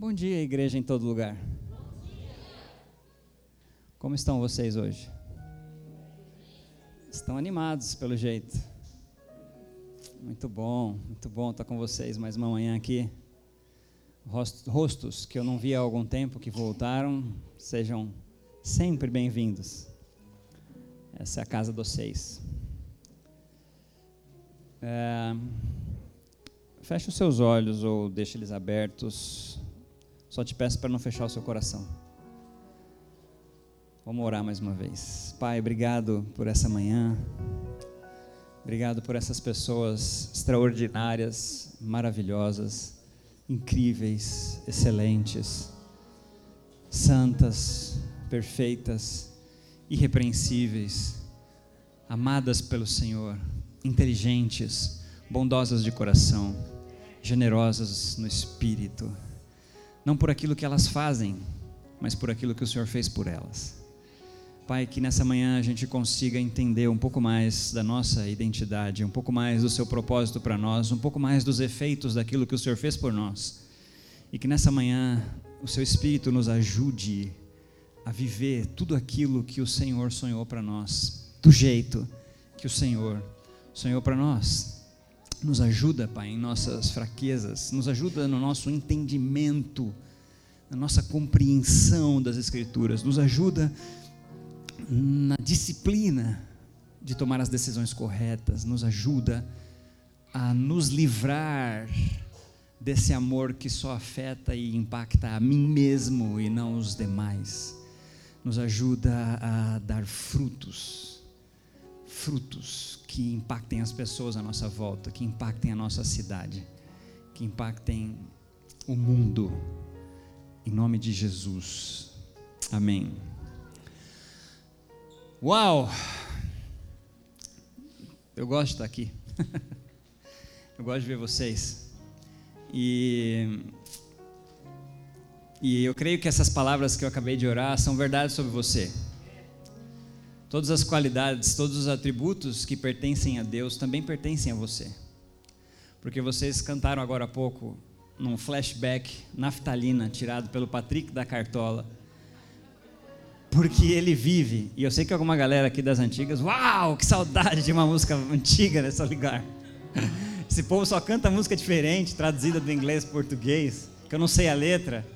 Bom dia, igreja em todo lugar. Como estão vocês hoje? Estão animados, pelo jeito. Muito bom, muito bom estar com vocês mais uma manhã aqui. Rostos que eu não via há algum tempo, que voltaram, sejam sempre bem-vindos. Essa é a casa dos seis. É, feche os seus olhos ou deixe eles abertos. Só te peço para não fechar o seu coração. Vamos orar mais uma vez. Pai, obrigado por essa manhã. Obrigado por essas pessoas extraordinárias, maravilhosas, incríveis, excelentes, santas, perfeitas, irrepreensíveis, amadas pelo Senhor, inteligentes, bondosas de coração, generosas no espírito não por aquilo que elas fazem, mas por aquilo que o Senhor fez por elas. Pai, que nessa manhã a gente consiga entender um pouco mais da nossa identidade, um pouco mais do seu propósito para nós, um pouco mais dos efeitos daquilo que o Senhor fez por nós. E que nessa manhã o seu Espírito nos ajude a viver tudo aquilo que o Senhor sonhou para nós, do jeito que o Senhor sonhou para nós. Nos ajuda, Pai, em nossas fraquezas, nos ajuda no nosso entendimento, na nossa compreensão das Escrituras, nos ajuda na disciplina de tomar as decisões corretas, nos ajuda a nos livrar desse amor que só afeta e impacta a mim mesmo e não os demais. Nos ajuda a dar frutos, frutos que impactem as pessoas à nossa volta, que impactem a nossa cidade, que impactem o mundo. Em nome de Jesus. Amém. Uau! Eu gosto de estar aqui. eu gosto de ver vocês. E e eu creio que essas palavras que eu acabei de orar são verdade sobre você. Todas as qualidades, todos os atributos que pertencem a Deus também pertencem a você. Porque vocês cantaram agora há pouco num flashback naftalina tirado pelo Patrick da Cartola. Porque ele vive, e eu sei que alguma galera aqui das antigas, uau, que saudade de uma música antiga nessa lugar. Esse povo só canta música diferente, traduzida do inglês para português, que eu não sei a letra.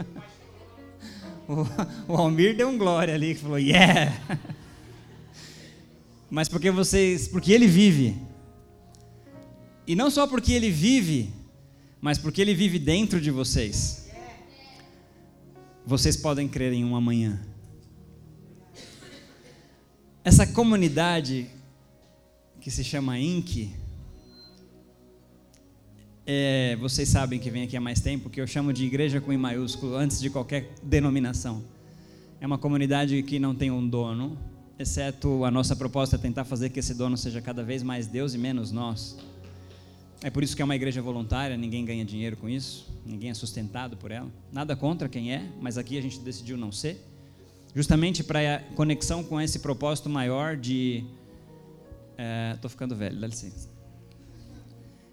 O Almir deu um glória ali, que falou, yeah! mas porque vocês, porque ele vive. E não só porque ele vive, mas porque ele vive dentro de vocês. Vocês podem crer em um amanhã. Essa comunidade que se chama Inc. É, vocês sabem que vem aqui há mais tempo, que eu chamo de igreja com I maiúsculo, antes de qualquer denominação. É uma comunidade que não tem um dono, exceto a nossa proposta é tentar fazer que esse dono seja cada vez mais Deus e menos nós. É por isso que é uma igreja voluntária, ninguém ganha dinheiro com isso, ninguém é sustentado por ela. Nada contra quem é, mas aqui a gente decidiu não ser. Justamente para a conexão com esse propósito maior de. Estou é, ficando velho, dá licença.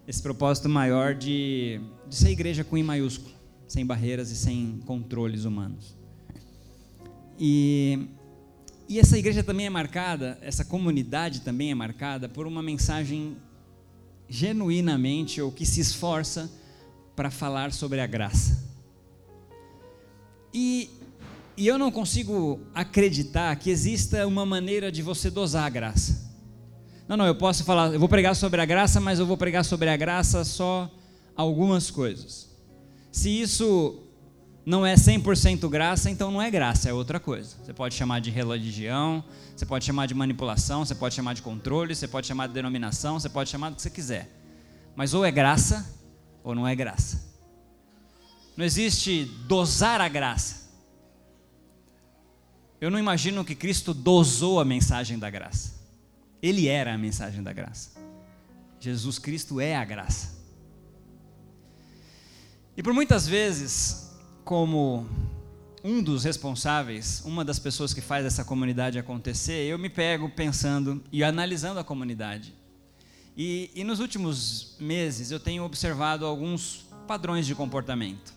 Esse propósito maior de, de ser igreja com I maiúsculo, sem barreiras e sem controles humanos. E e essa igreja também é marcada, essa comunidade também é marcada por uma mensagem genuinamente ou que se esforça para falar sobre a graça. E, e eu não consigo acreditar que exista uma maneira de você dosar a graça. Não, não, eu posso falar, eu vou pregar sobre a graça, mas eu vou pregar sobre a graça só algumas coisas. Se isso não é 100% graça, então não é graça, é outra coisa. Você pode chamar de religião, você pode chamar de manipulação, você pode chamar de controle, você pode chamar de denominação, você pode chamar do que você quiser. Mas ou é graça ou não é graça. Não existe dosar a graça. Eu não imagino que Cristo dosou a mensagem da graça. Ele era a mensagem da graça. Jesus Cristo é a graça. E por muitas vezes como um dos responsáveis, uma das pessoas que faz essa comunidade acontecer, eu me pego pensando e analisando a comunidade. E, e nos últimos meses eu tenho observado alguns padrões de comportamento.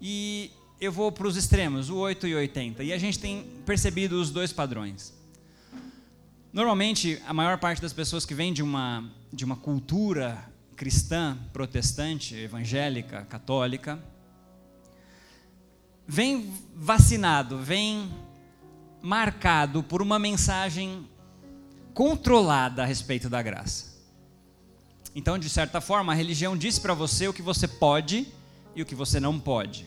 e eu vou para os extremos, o 8 e 80. E a gente tem percebido os dois padrões. Normalmente, a maior parte das pessoas que vem de uma, de uma cultura cristã, protestante, evangélica, católica, vem vacinado, vem marcado por uma mensagem controlada a respeito da graça. Então, de certa forma, a religião diz para você o que você pode e o que você não pode.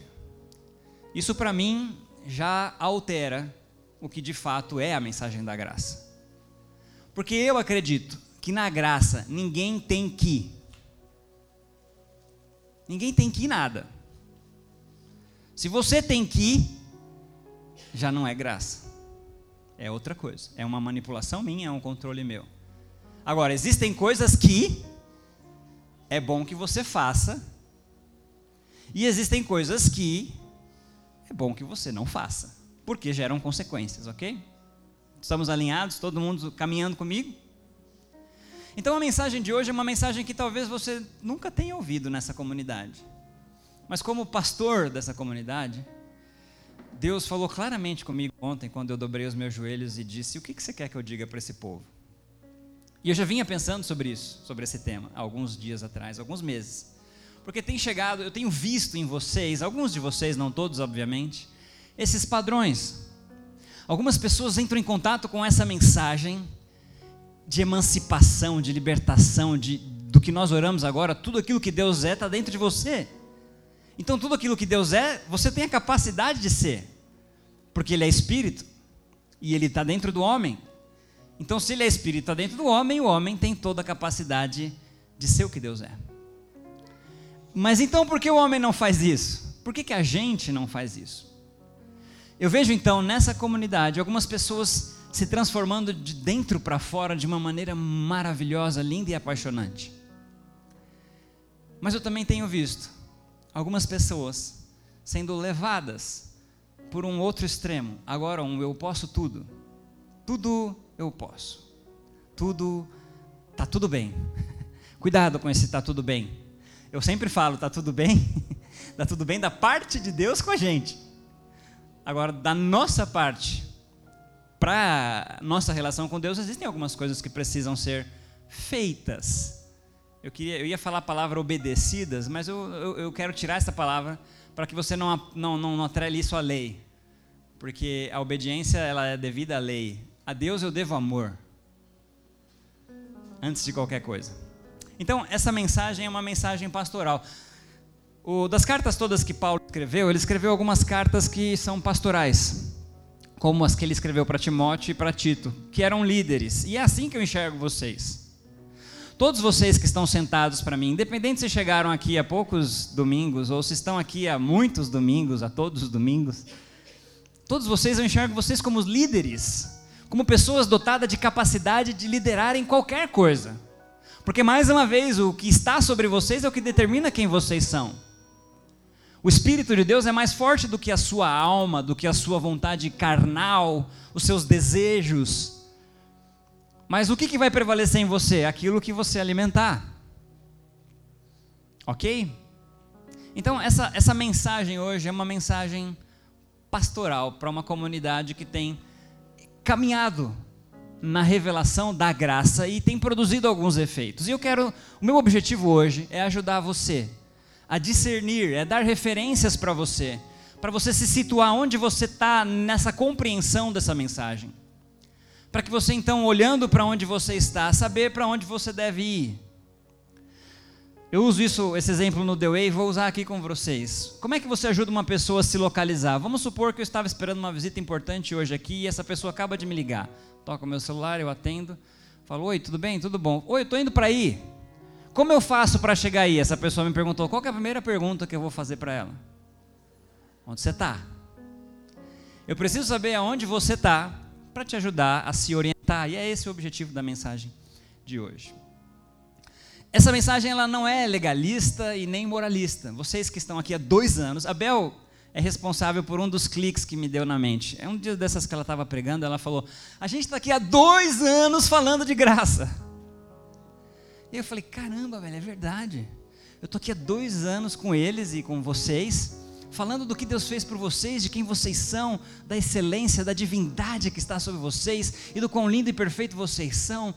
Isso para mim já altera o que de fato é a mensagem da graça. Porque eu acredito que na graça ninguém tem que. Ninguém tem que nada. Se você tem que, já não é graça. É outra coisa. É uma manipulação minha, é um controle meu. Agora, existem coisas que é bom que você faça, e existem coisas que é bom que você não faça, porque geram consequências, ok? Estamos alinhados, todo mundo caminhando comigo? Então a mensagem de hoje é uma mensagem que talvez você nunca tenha ouvido nessa comunidade. Mas como pastor dessa comunidade, Deus falou claramente comigo ontem, quando eu dobrei os meus joelhos e disse: O que você quer que eu diga para esse povo? E eu já vinha pensando sobre isso, sobre esse tema, alguns dias atrás, alguns meses. Porque tem chegado, eu tenho visto em vocês, alguns de vocês, não todos, obviamente, esses padrões. Algumas pessoas entram em contato com essa mensagem de emancipação, de libertação, de, do que nós oramos agora, tudo aquilo que Deus é está dentro de você. Então, tudo aquilo que Deus é, você tem a capacidade de ser, porque Ele é espírito e Ele está dentro do homem. Então, se Ele é espírito, está dentro do homem, o homem tem toda a capacidade de ser o que Deus é. Mas então por que o homem não faz isso? Por que, que a gente não faz isso? Eu vejo então nessa comunidade algumas pessoas se transformando de dentro para fora de uma maneira maravilhosa, linda e apaixonante. Mas eu também tenho visto algumas pessoas sendo levadas por um outro extremo. Agora, um eu posso tudo. Tudo eu posso. Tudo tá tudo bem. Cuidado com esse tá tudo bem. Eu sempre falo, tá tudo bem? tá tudo bem da parte de Deus com a gente. Agora, da nossa parte, para nossa relação com Deus, existem algumas coisas que precisam ser feitas. Eu, queria, eu ia falar a palavra obedecidas, mas eu, eu, eu quero tirar essa palavra para que você não, não, não, não atrele isso à lei. Porque a obediência ela é devida à lei. A Deus eu devo amor. Antes de qualquer coisa. Então, essa mensagem é uma mensagem pastoral. O, das cartas todas que Paulo escreveu, ele escreveu algumas cartas que são pastorais, como as que ele escreveu para Timóteo e para Tito, que eram líderes. E é assim que eu enxergo vocês. Todos vocês que estão sentados para mim, independente se chegaram aqui há poucos domingos ou se estão aqui há muitos domingos, a todos os domingos, todos vocês eu enxergo vocês como líderes, como pessoas dotadas de capacidade de liderar em qualquer coisa. Porque, mais uma vez, o que está sobre vocês é o que determina quem vocês são. O Espírito de Deus é mais forte do que a sua alma, do que a sua vontade carnal, os seus desejos. Mas o que, que vai prevalecer em você? Aquilo que você alimentar. Ok? Então, essa, essa mensagem hoje é uma mensagem pastoral para uma comunidade que tem caminhado na revelação da graça e tem produzido alguns efeitos. E eu quero, o meu objetivo hoje é ajudar você a discernir, é dar referências para você, para você se situar onde você está nessa compreensão dessa mensagem. Para que você então, olhando para onde você está, saber para onde você deve ir. Eu uso isso, esse exemplo no The Way, vou usar aqui com vocês. Como é que você ajuda uma pessoa a se localizar? Vamos supor que eu estava esperando uma visita importante hoje aqui e essa pessoa acaba de me ligar toca o meu celular, eu atendo, falo: Oi, tudo bem? Tudo bom? Oi, eu estou indo para aí. Como eu faço para chegar aí? Essa pessoa me perguntou: Qual é a primeira pergunta que eu vou fazer para ela? Onde você está? Eu preciso saber aonde você está para te ajudar a se orientar. E é esse o objetivo da mensagem de hoje. Essa mensagem ela não é legalista e nem moralista. Vocês que estão aqui há dois anos, Abel é responsável por um dos cliques que me deu na mente. É um dia dessas que ela estava pregando, ela falou: A gente está aqui há dois anos falando de graça. E eu falei: Caramba, velho, é verdade. Eu estou aqui há dois anos com eles e com vocês, falando do que Deus fez por vocês, de quem vocês são, da excelência, da divindade que está sobre vocês e do quão lindo e perfeito vocês são.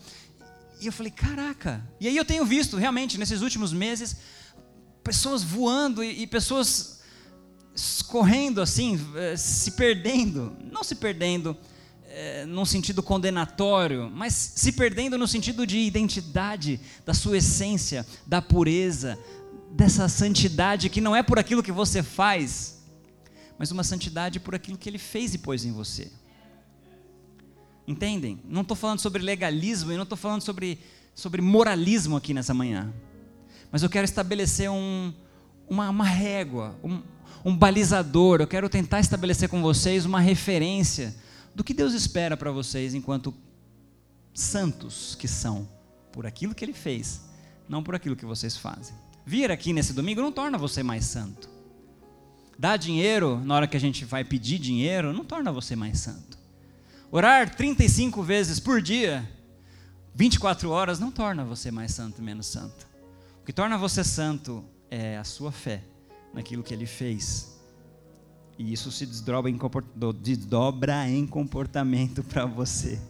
E eu falei, caraca. E aí eu tenho visto, realmente, nesses últimos meses, pessoas voando e, e pessoas correndo assim, eh, se perdendo. Não se perdendo é, num sentido condenatório, mas se perdendo no sentido de identidade, da sua essência, da pureza, dessa santidade que não é por aquilo que você faz, mas uma santidade por aquilo que Ele fez e pôs em você. Entendem? Não estou falando sobre legalismo e não estou falando sobre, sobre moralismo aqui nessa manhã. Mas eu quero estabelecer um, uma, uma régua, um, um balizador. Eu quero tentar estabelecer com vocês uma referência do que Deus espera para vocês enquanto santos que são, por aquilo que Ele fez, não por aquilo que vocês fazem. Vir aqui nesse domingo não torna você mais santo. Dar dinheiro na hora que a gente vai pedir dinheiro não torna você mais santo. Orar 35 vezes por dia, 24 horas, não torna você mais santo, menos santo. O que torna você santo é a sua fé naquilo que ele fez. E isso se desdobra em, desdobra em comportamento para você.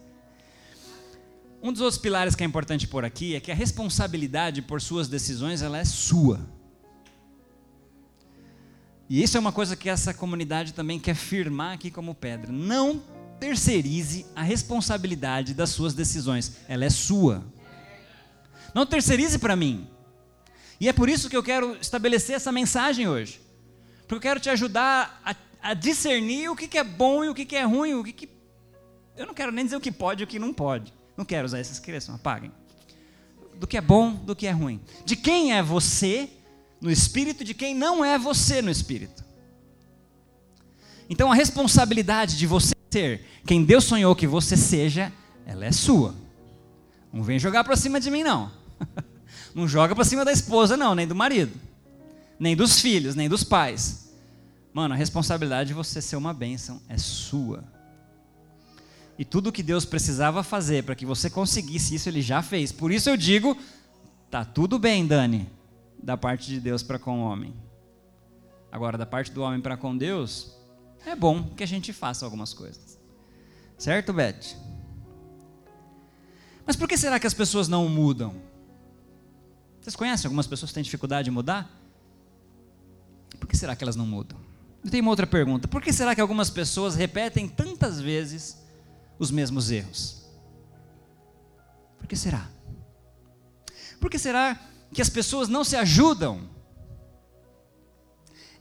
Um dos outros pilares que é importante por aqui é que a responsabilidade por suas decisões ela é sua. E isso é uma coisa que essa comunidade também quer firmar aqui como pedra. Não terceirize a responsabilidade das suas decisões, ela é sua. Não terceirize para mim. E é por isso que eu quero estabelecer essa mensagem hoje. Porque eu quero te ajudar a, a discernir o que, que, é bom e o que, que é ruim, o que, que. Eu não quero nem dizer o que pode e o que não pode. Não quero usar essa expressão, apaguem. Do que é bom, do que é ruim. De quem é você no espírito, de quem não é você no espírito. Então a responsabilidade de você ser quem Deus sonhou que você seja, ela é sua. Não vem jogar para cima de mim, não. Não joga para cima da esposa, não, nem do marido, nem dos filhos, nem dos pais. Mano, a responsabilidade de você ser uma bênção é sua. E tudo que Deus precisava fazer para que você conseguisse isso, Ele já fez. Por isso eu digo: tá tudo bem, Dani, da parte de Deus para com o homem. Agora, da parte do homem para com Deus, é bom que a gente faça algumas coisas. Certo, Beth? Mas por que será que as pessoas não mudam? Vocês conhecem algumas pessoas que têm dificuldade de mudar? Por que será que elas não mudam? Eu tenho uma outra pergunta. Por que será que algumas pessoas repetem tantas vezes os mesmos erros? Por que será? Por que será que as pessoas não se ajudam?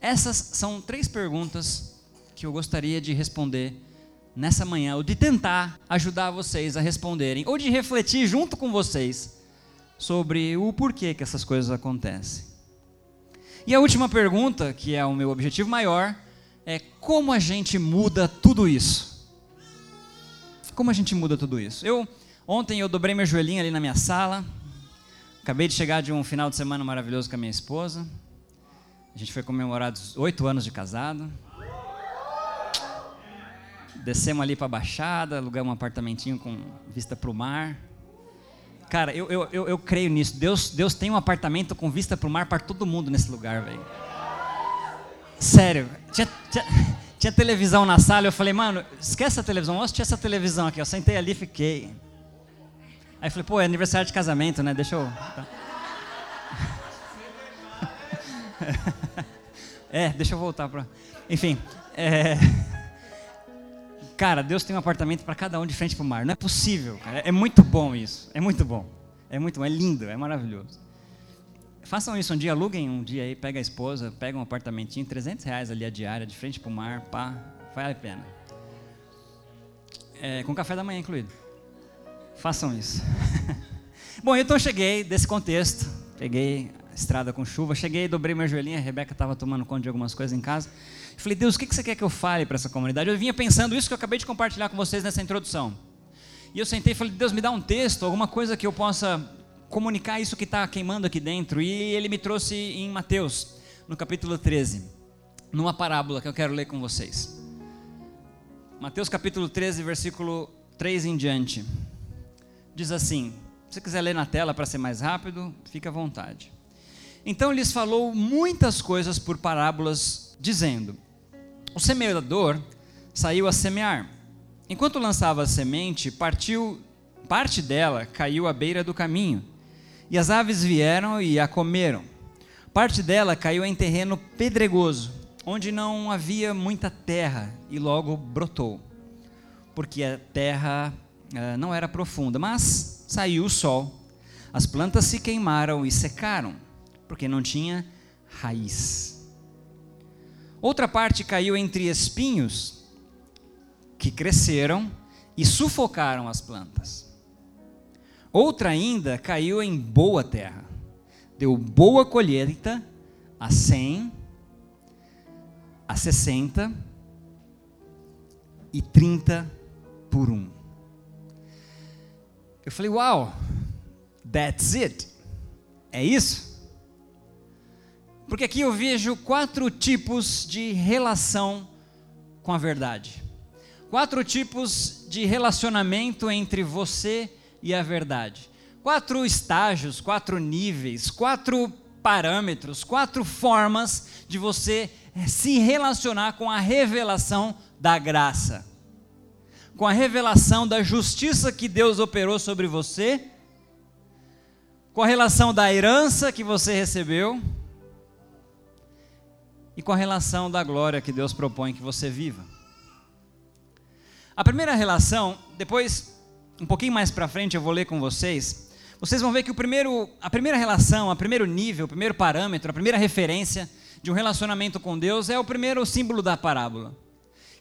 Essas são três perguntas que eu gostaria de responder nessa manhã, ou de tentar ajudar vocês a responderem, ou de refletir junto com vocês sobre o porquê que essas coisas acontecem. E a última pergunta, que é o meu objetivo maior, é como a gente muda tudo isso? Como a gente muda tudo isso? Eu ontem eu dobrei meu joelhinho ali na minha sala. Acabei de chegar de um final de semana maravilhoso com a minha esposa. A gente foi comemorar oito anos de casado. Descemos ali para a Baixada, alugamos um apartamentinho com vista para o mar. Cara, eu, eu, eu, eu, creio nisso. Deus, Deus tem um apartamento com vista para o mar para todo mundo nesse lugar, velho. Sério. Tinha, tinha, tinha, televisão na sala, eu falei, mano, esquece a televisão, vamos assistir essa televisão aqui. Eu sentei ali e fiquei. Aí falei, pô, é aniversário de casamento, né? Deixa eu. é, deixa eu voltar para. Enfim. É... Cara, Deus tem um apartamento para cada um de frente para o mar. Não é possível, cara. É muito bom isso. É muito bom. É muito bom. É lindo. É maravilhoso. Façam isso um dia. Aluguem um dia aí. Pega a esposa. Pega um apartamentinho. 300 reais ali a diária, de frente para o mar. Pá. Vale a pena. É, com café da manhã incluído. Façam isso. bom, então cheguei desse contexto. Peguei a estrada com chuva. Cheguei, dobrei minha joelhinha. A Rebeca estava tomando conta de algumas coisas em casa. Falei, Deus, o que você quer que eu fale para essa comunidade? Eu vinha pensando isso que eu acabei de compartilhar com vocês nessa introdução. E eu sentei e falei, Deus, me dá um texto, alguma coisa que eu possa comunicar isso que está queimando aqui dentro. E ele me trouxe em Mateus, no capítulo 13, numa parábola que eu quero ler com vocês. Mateus capítulo 13, versículo 3 em diante. Diz assim: se você quiser ler na tela para ser mais rápido, fica à vontade. Então lhes falou muitas coisas por parábolas dizendo: O semeador saiu a semear. Enquanto lançava a semente, partiu parte dela caiu à beira do caminho, e as aves vieram e a comeram. Parte dela caiu em terreno pedregoso, onde não havia muita terra, e logo brotou, porque a terra uh, não era profunda. Mas saiu o sol, as plantas se queimaram e secaram, porque não tinha raiz. Outra parte caiu entre espinhos, que cresceram e sufocaram as plantas. Outra ainda caiu em boa terra, deu boa colheita a cem, a sessenta e trinta por um. Eu falei, uau, that's it. É isso? Porque aqui eu vejo quatro tipos de relação com a verdade. Quatro tipos de relacionamento entre você e a verdade. Quatro estágios, quatro níveis, quatro parâmetros, quatro formas de você eh, se relacionar com a revelação da graça, com a revelação da justiça que Deus operou sobre você, com a relação da herança que você recebeu e com a relação da glória que Deus propõe que você viva. A primeira relação, depois, um pouquinho mais para frente, eu vou ler com vocês. Vocês vão ver que o primeiro, a primeira relação, o primeiro nível, o primeiro parâmetro, a primeira referência de um relacionamento com Deus é o primeiro símbolo da parábola.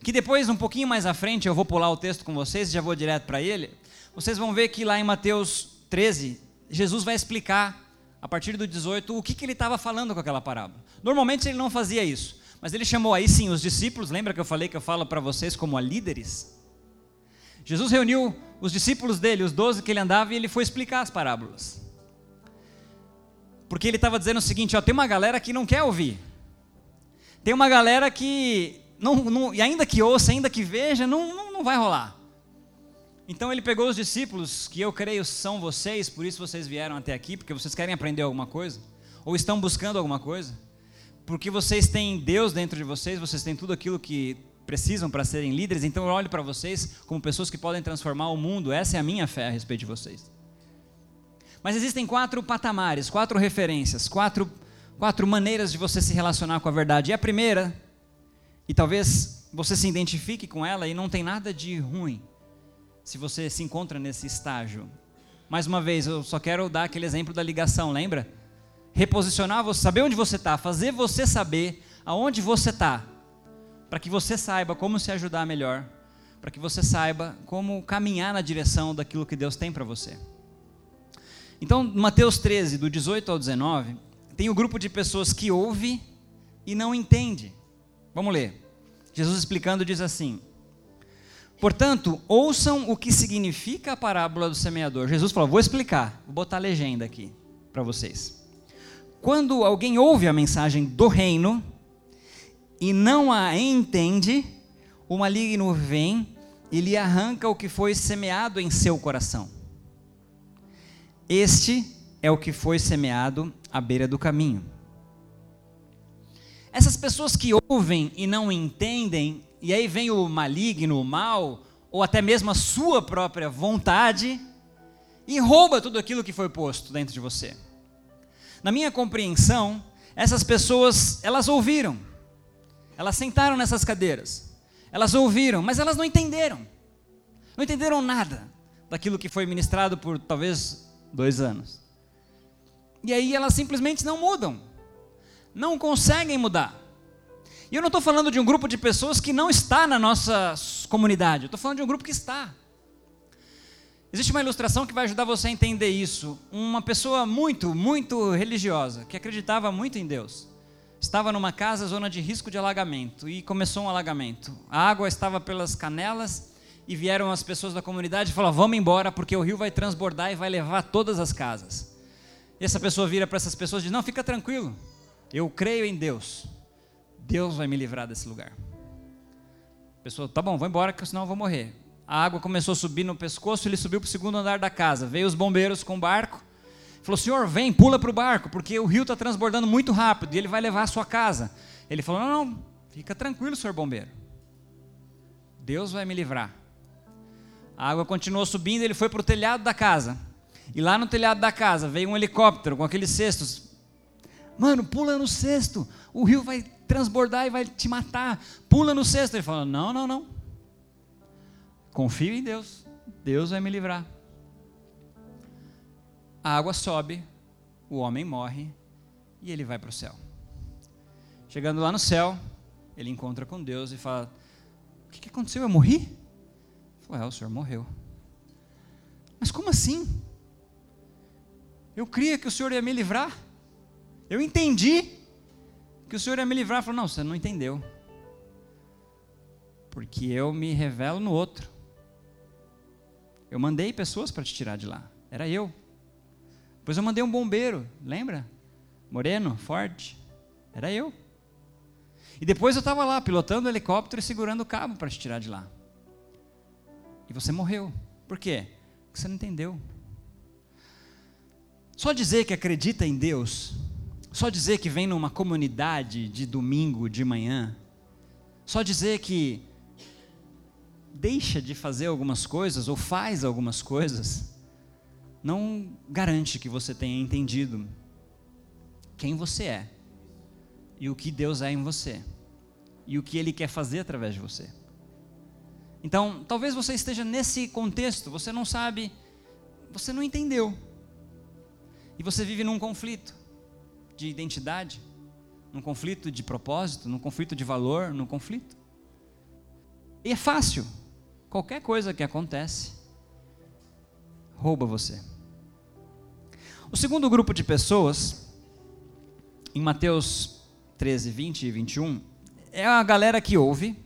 Que depois, um pouquinho mais à frente, eu vou pular o texto com vocês e já vou direto para ele. Vocês vão ver que lá em Mateus 13, Jesus vai explicar a partir do 18, o que, que ele estava falando com aquela parábola. Normalmente ele não fazia isso, mas ele chamou aí sim os discípulos, lembra que eu falei que eu falo para vocês como líderes? Jesus reuniu os discípulos dele, os doze que ele andava, e ele foi explicar as parábolas. Porque ele estava dizendo o seguinte: ó, tem uma galera que não quer ouvir, tem uma galera que, não, não, e ainda que ouça, ainda que veja, não, não, não vai rolar. Então ele pegou os discípulos, que eu creio são vocês, por isso vocês vieram até aqui, porque vocês querem aprender alguma coisa, ou estão buscando alguma coisa, porque vocês têm Deus dentro de vocês, vocês têm tudo aquilo que precisam para serem líderes, então eu olho para vocês como pessoas que podem transformar o mundo, essa é a minha fé a respeito de vocês. Mas existem quatro patamares, quatro referências, quatro, quatro maneiras de você se relacionar com a verdade. E a primeira, e talvez você se identifique com ela e não tem nada de ruim, se você se encontra nesse estágio. Mais uma vez, eu só quero dar aquele exemplo da ligação, lembra? Reposicionar você, saber onde você está, fazer você saber aonde você está, para que você saiba como se ajudar melhor, para que você saiba como caminhar na direção daquilo que Deus tem para você. Então, Mateus 13, do 18 ao 19, tem o um grupo de pessoas que ouve e não entende. Vamos ler. Jesus explicando diz assim: Portanto, ouçam o que significa a parábola do semeador. Jesus falou: Vou explicar, vou botar a legenda aqui para vocês. Quando alguém ouve a mensagem do reino e não a entende, o maligno vem e lhe arranca o que foi semeado em seu coração. Este é o que foi semeado à beira do caminho. Essas pessoas que ouvem e não entendem e aí vem o maligno, o mal, ou até mesmo a sua própria vontade, e rouba tudo aquilo que foi posto dentro de você. Na minha compreensão, essas pessoas, elas ouviram, elas sentaram nessas cadeiras, elas ouviram, mas elas não entenderam, não entenderam nada daquilo que foi ministrado por talvez dois anos. E aí elas simplesmente não mudam, não conseguem mudar. E eu não estou falando de um grupo de pessoas que não está na nossa comunidade, eu estou falando de um grupo que está. Existe uma ilustração que vai ajudar você a entender isso. Uma pessoa muito, muito religiosa, que acreditava muito em Deus, estava numa casa, zona de risco de alagamento, e começou um alagamento. A água estava pelas canelas e vieram as pessoas da comunidade e falaram: Vamos embora, porque o rio vai transbordar e vai levar todas as casas. E essa pessoa vira para essas pessoas e diz: Não, fica tranquilo, eu creio em Deus. Deus vai me livrar desse lugar. A pessoa, tá bom, vou embora, porque senão eu vou morrer. A água começou a subir no pescoço, ele subiu para o segundo andar da casa. Veio os bombeiros com o barco. Falou, senhor, vem, pula para o barco, porque o rio está transbordando muito rápido e ele vai levar a sua casa. Ele falou: Não, não, fica tranquilo, senhor bombeiro. Deus vai me livrar. A água continuou subindo, ele foi para o telhado da casa. E lá no telhado da casa veio um helicóptero com aqueles cestos. Mano, pula no cesto, o rio vai transbordar e vai te matar. Pula no cesto. Ele falou: Não, não, não. Confio em Deus. Deus vai me livrar. A água sobe, o homem morre e ele vai para o céu. Chegando lá no céu, ele encontra com Deus e fala: O que, aconteceu? Eu morri? Falou: É, o senhor morreu. Mas como assim? Eu cria que o senhor ia me livrar. Eu entendi que o senhor ia me livrar. Falou: Não, você não entendeu. Porque eu me revelo no outro. Eu mandei pessoas para te tirar de lá. Era eu. Depois eu mandei um bombeiro, lembra? Moreno, forte. Era eu. E depois eu estava lá, pilotando o helicóptero e segurando o cabo para te tirar de lá. E você morreu. Por quê? Porque você não entendeu. Só dizer que acredita em Deus, só dizer que vem numa comunidade de domingo de manhã, só dizer que deixa de fazer algumas coisas ou faz algumas coisas, não garante que você tenha entendido quem você é e o que Deus é em você e o que Ele quer fazer através de você. Então, talvez você esteja nesse contexto, você não sabe, você não entendeu, e você vive num conflito de identidade, num conflito de propósito, num conflito de valor, num conflito. E é fácil, qualquer coisa que acontece rouba você. O segundo grupo de pessoas, em Mateus 13, 20 e 21, é a galera que ouve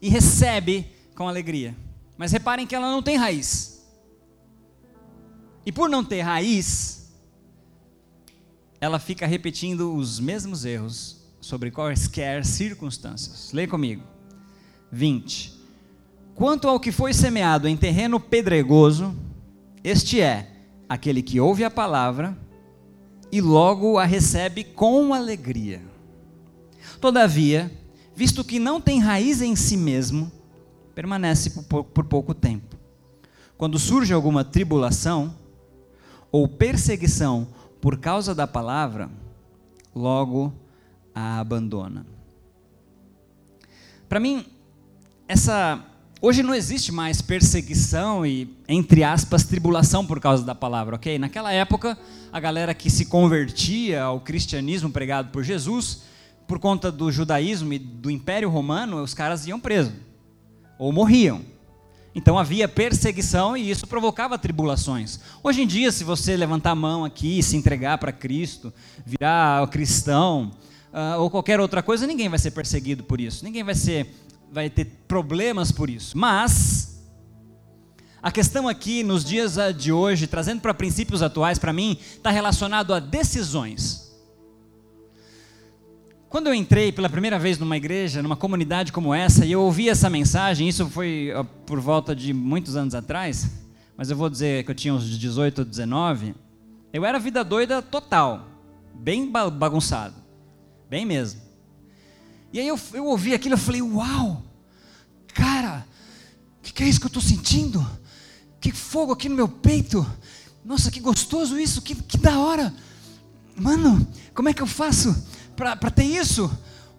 e recebe com alegria. Mas reparem que ela não tem raiz. E por não ter raiz, ela fica repetindo os mesmos erros sobre quaisquer circunstâncias. Leia comigo. 20. Quanto ao que foi semeado em terreno pedregoso, este é aquele que ouve a palavra e logo a recebe com alegria Todavia, visto que não tem raiz em si mesmo, permanece por, pouco tempo. Quando surge alguma tribulação ou perseguição por causa da palavra, logo a abandona. Para mim, essa hoje não existe mais perseguição e entre aspas tribulação por causa da palavra, OK? Naquela época, a galera que se convertia ao cristianismo pregado por Jesus, por conta do judaísmo e do Império Romano, os caras iam presos ou morriam. Então havia perseguição e isso provocava tribulações. Hoje em dia, se você levantar a mão aqui, se entregar para Cristo, virar cristão uh, ou qualquer outra coisa, ninguém vai ser perseguido por isso. Ninguém vai ser, vai ter problemas por isso. Mas a questão aqui, nos dias de hoje, trazendo para princípios atuais, para mim, está relacionado a decisões. Quando eu entrei pela primeira vez numa igreja, numa comunidade como essa, e eu ouvi essa mensagem, isso foi por volta de muitos anos atrás, mas eu vou dizer que eu tinha uns 18 ou 19, eu era vida doida total, bem bagunçado, bem mesmo. E aí eu, eu ouvi aquilo e falei, uau, cara, o que, que é isso que eu estou sentindo? Que fogo aqui no meu peito, nossa, que gostoso isso, que, que da hora. Mano, como é que eu faço? para ter isso?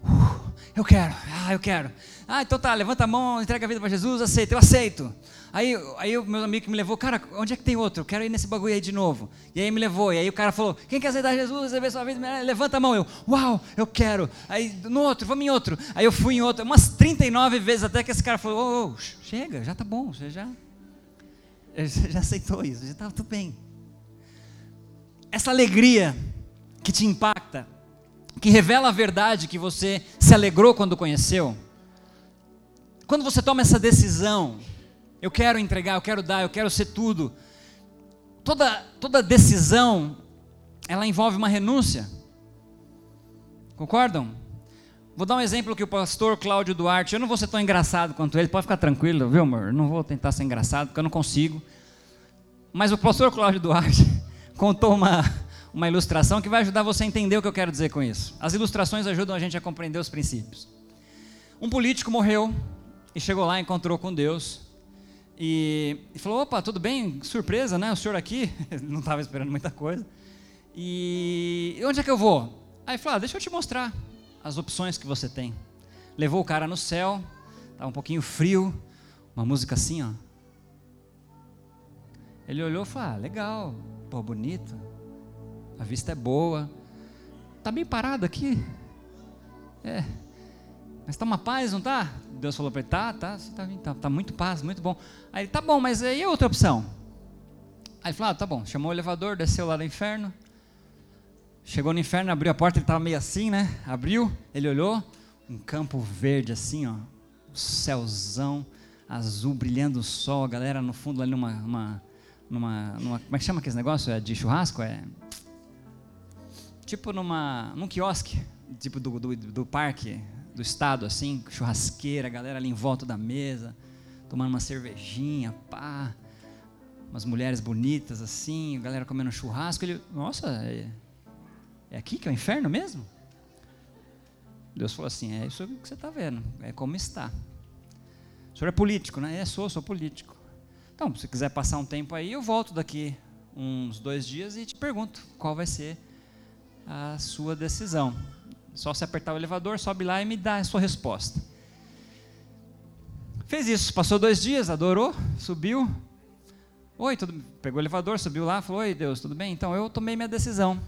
Uh, eu quero, ah, eu quero. Ah, então tá, levanta a mão, entrega a vida para Jesus, aceita, eu aceito. Aí, aí o meu amigo me levou, cara, onde é que tem outro? Eu quero ir nesse bagulho aí de novo. E aí me levou, e aí o cara falou, quem quer aceitar Jesus, receber sua vida, levanta a mão. Eu, uau, eu quero. Aí no outro, vamos em outro. Aí eu fui em outro, umas 39 vezes até que esse cara falou, oh, oh, chega, já tá bom, você já, já aceitou isso, já tá tudo bem. Essa alegria que te impacta, que revela a verdade que você se alegrou quando conheceu. Quando você toma essa decisão, eu quero entregar, eu quero dar, eu quero ser tudo. Toda, toda decisão, ela envolve uma renúncia. Concordam? Vou dar um exemplo que o pastor Cláudio Duarte, eu não vou ser tão engraçado quanto ele, pode ficar tranquilo, viu amor? Eu não vou tentar ser engraçado, porque eu não consigo. Mas o pastor Cláudio Duarte contou uma, uma ilustração que vai ajudar você a entender o que eu quero dizer com isso. As ilustrações ajudam a gente a compreender os princípios. Um político morreu e chegou lá, encontrou com Deus e, e falou: opa, tudo bem? Surpresa, né? O senhor aqui? Não estava esperando muita coisa. E onde é que eu vou? Aí falou: ah, deixa eu te mostrar as opções que você tem. Levou o cara no céu, estava um pouquinho frio, uma música assim, ó. Ele olhou e falou: ah, legal, pô, bonito, a vista é boa. Tá bem parado aqui. É. Mas tá uma paz, não tá? Deus falou para ele: tá, tá, tá, tá, tá muito paz, muito bom. Aí ele: tá bom, mas e a outra opção? Aí ele falou: ah, tá bom. Chamou o elevador, desceu lá do inferno. Chegou no inferno, abriu a porta, ele estava meio assim, né? Abriu, ele olhou, um campo verde assim, ó, céuzão azul, brilhando o sol, a galera no fundo ali numa, numa, numa, numa como é que chama aquele negócio? É de churrasco? É tipo numa, num quiosque, tipo do, do, do parque do estado, assim, churrasqueira, galera ali em volta da mesa, tomando uma cervejinha, pá, umas mulheres bonitas assim, galera comendo churrasco, ele, nossa, é, é aqui que é o inferno mesmo? Deus falou assim: é isso que você está vendo, é como está. O senhor é político, né? É, sou, sou político. Então, se quiser passar um tempo aí, eu volto daqui uns dois dias e te pergunto qual vai ser a sua decisão. Só se apertar o elevador, sobe lá e me dá a sua resposta. Fez isso, passou dois dias, adorou, subiu. Oi, tudo Pegou o elevador, subiu lá, falou: Oi, Deus, tudo bem? Então eu tomei minha decisão.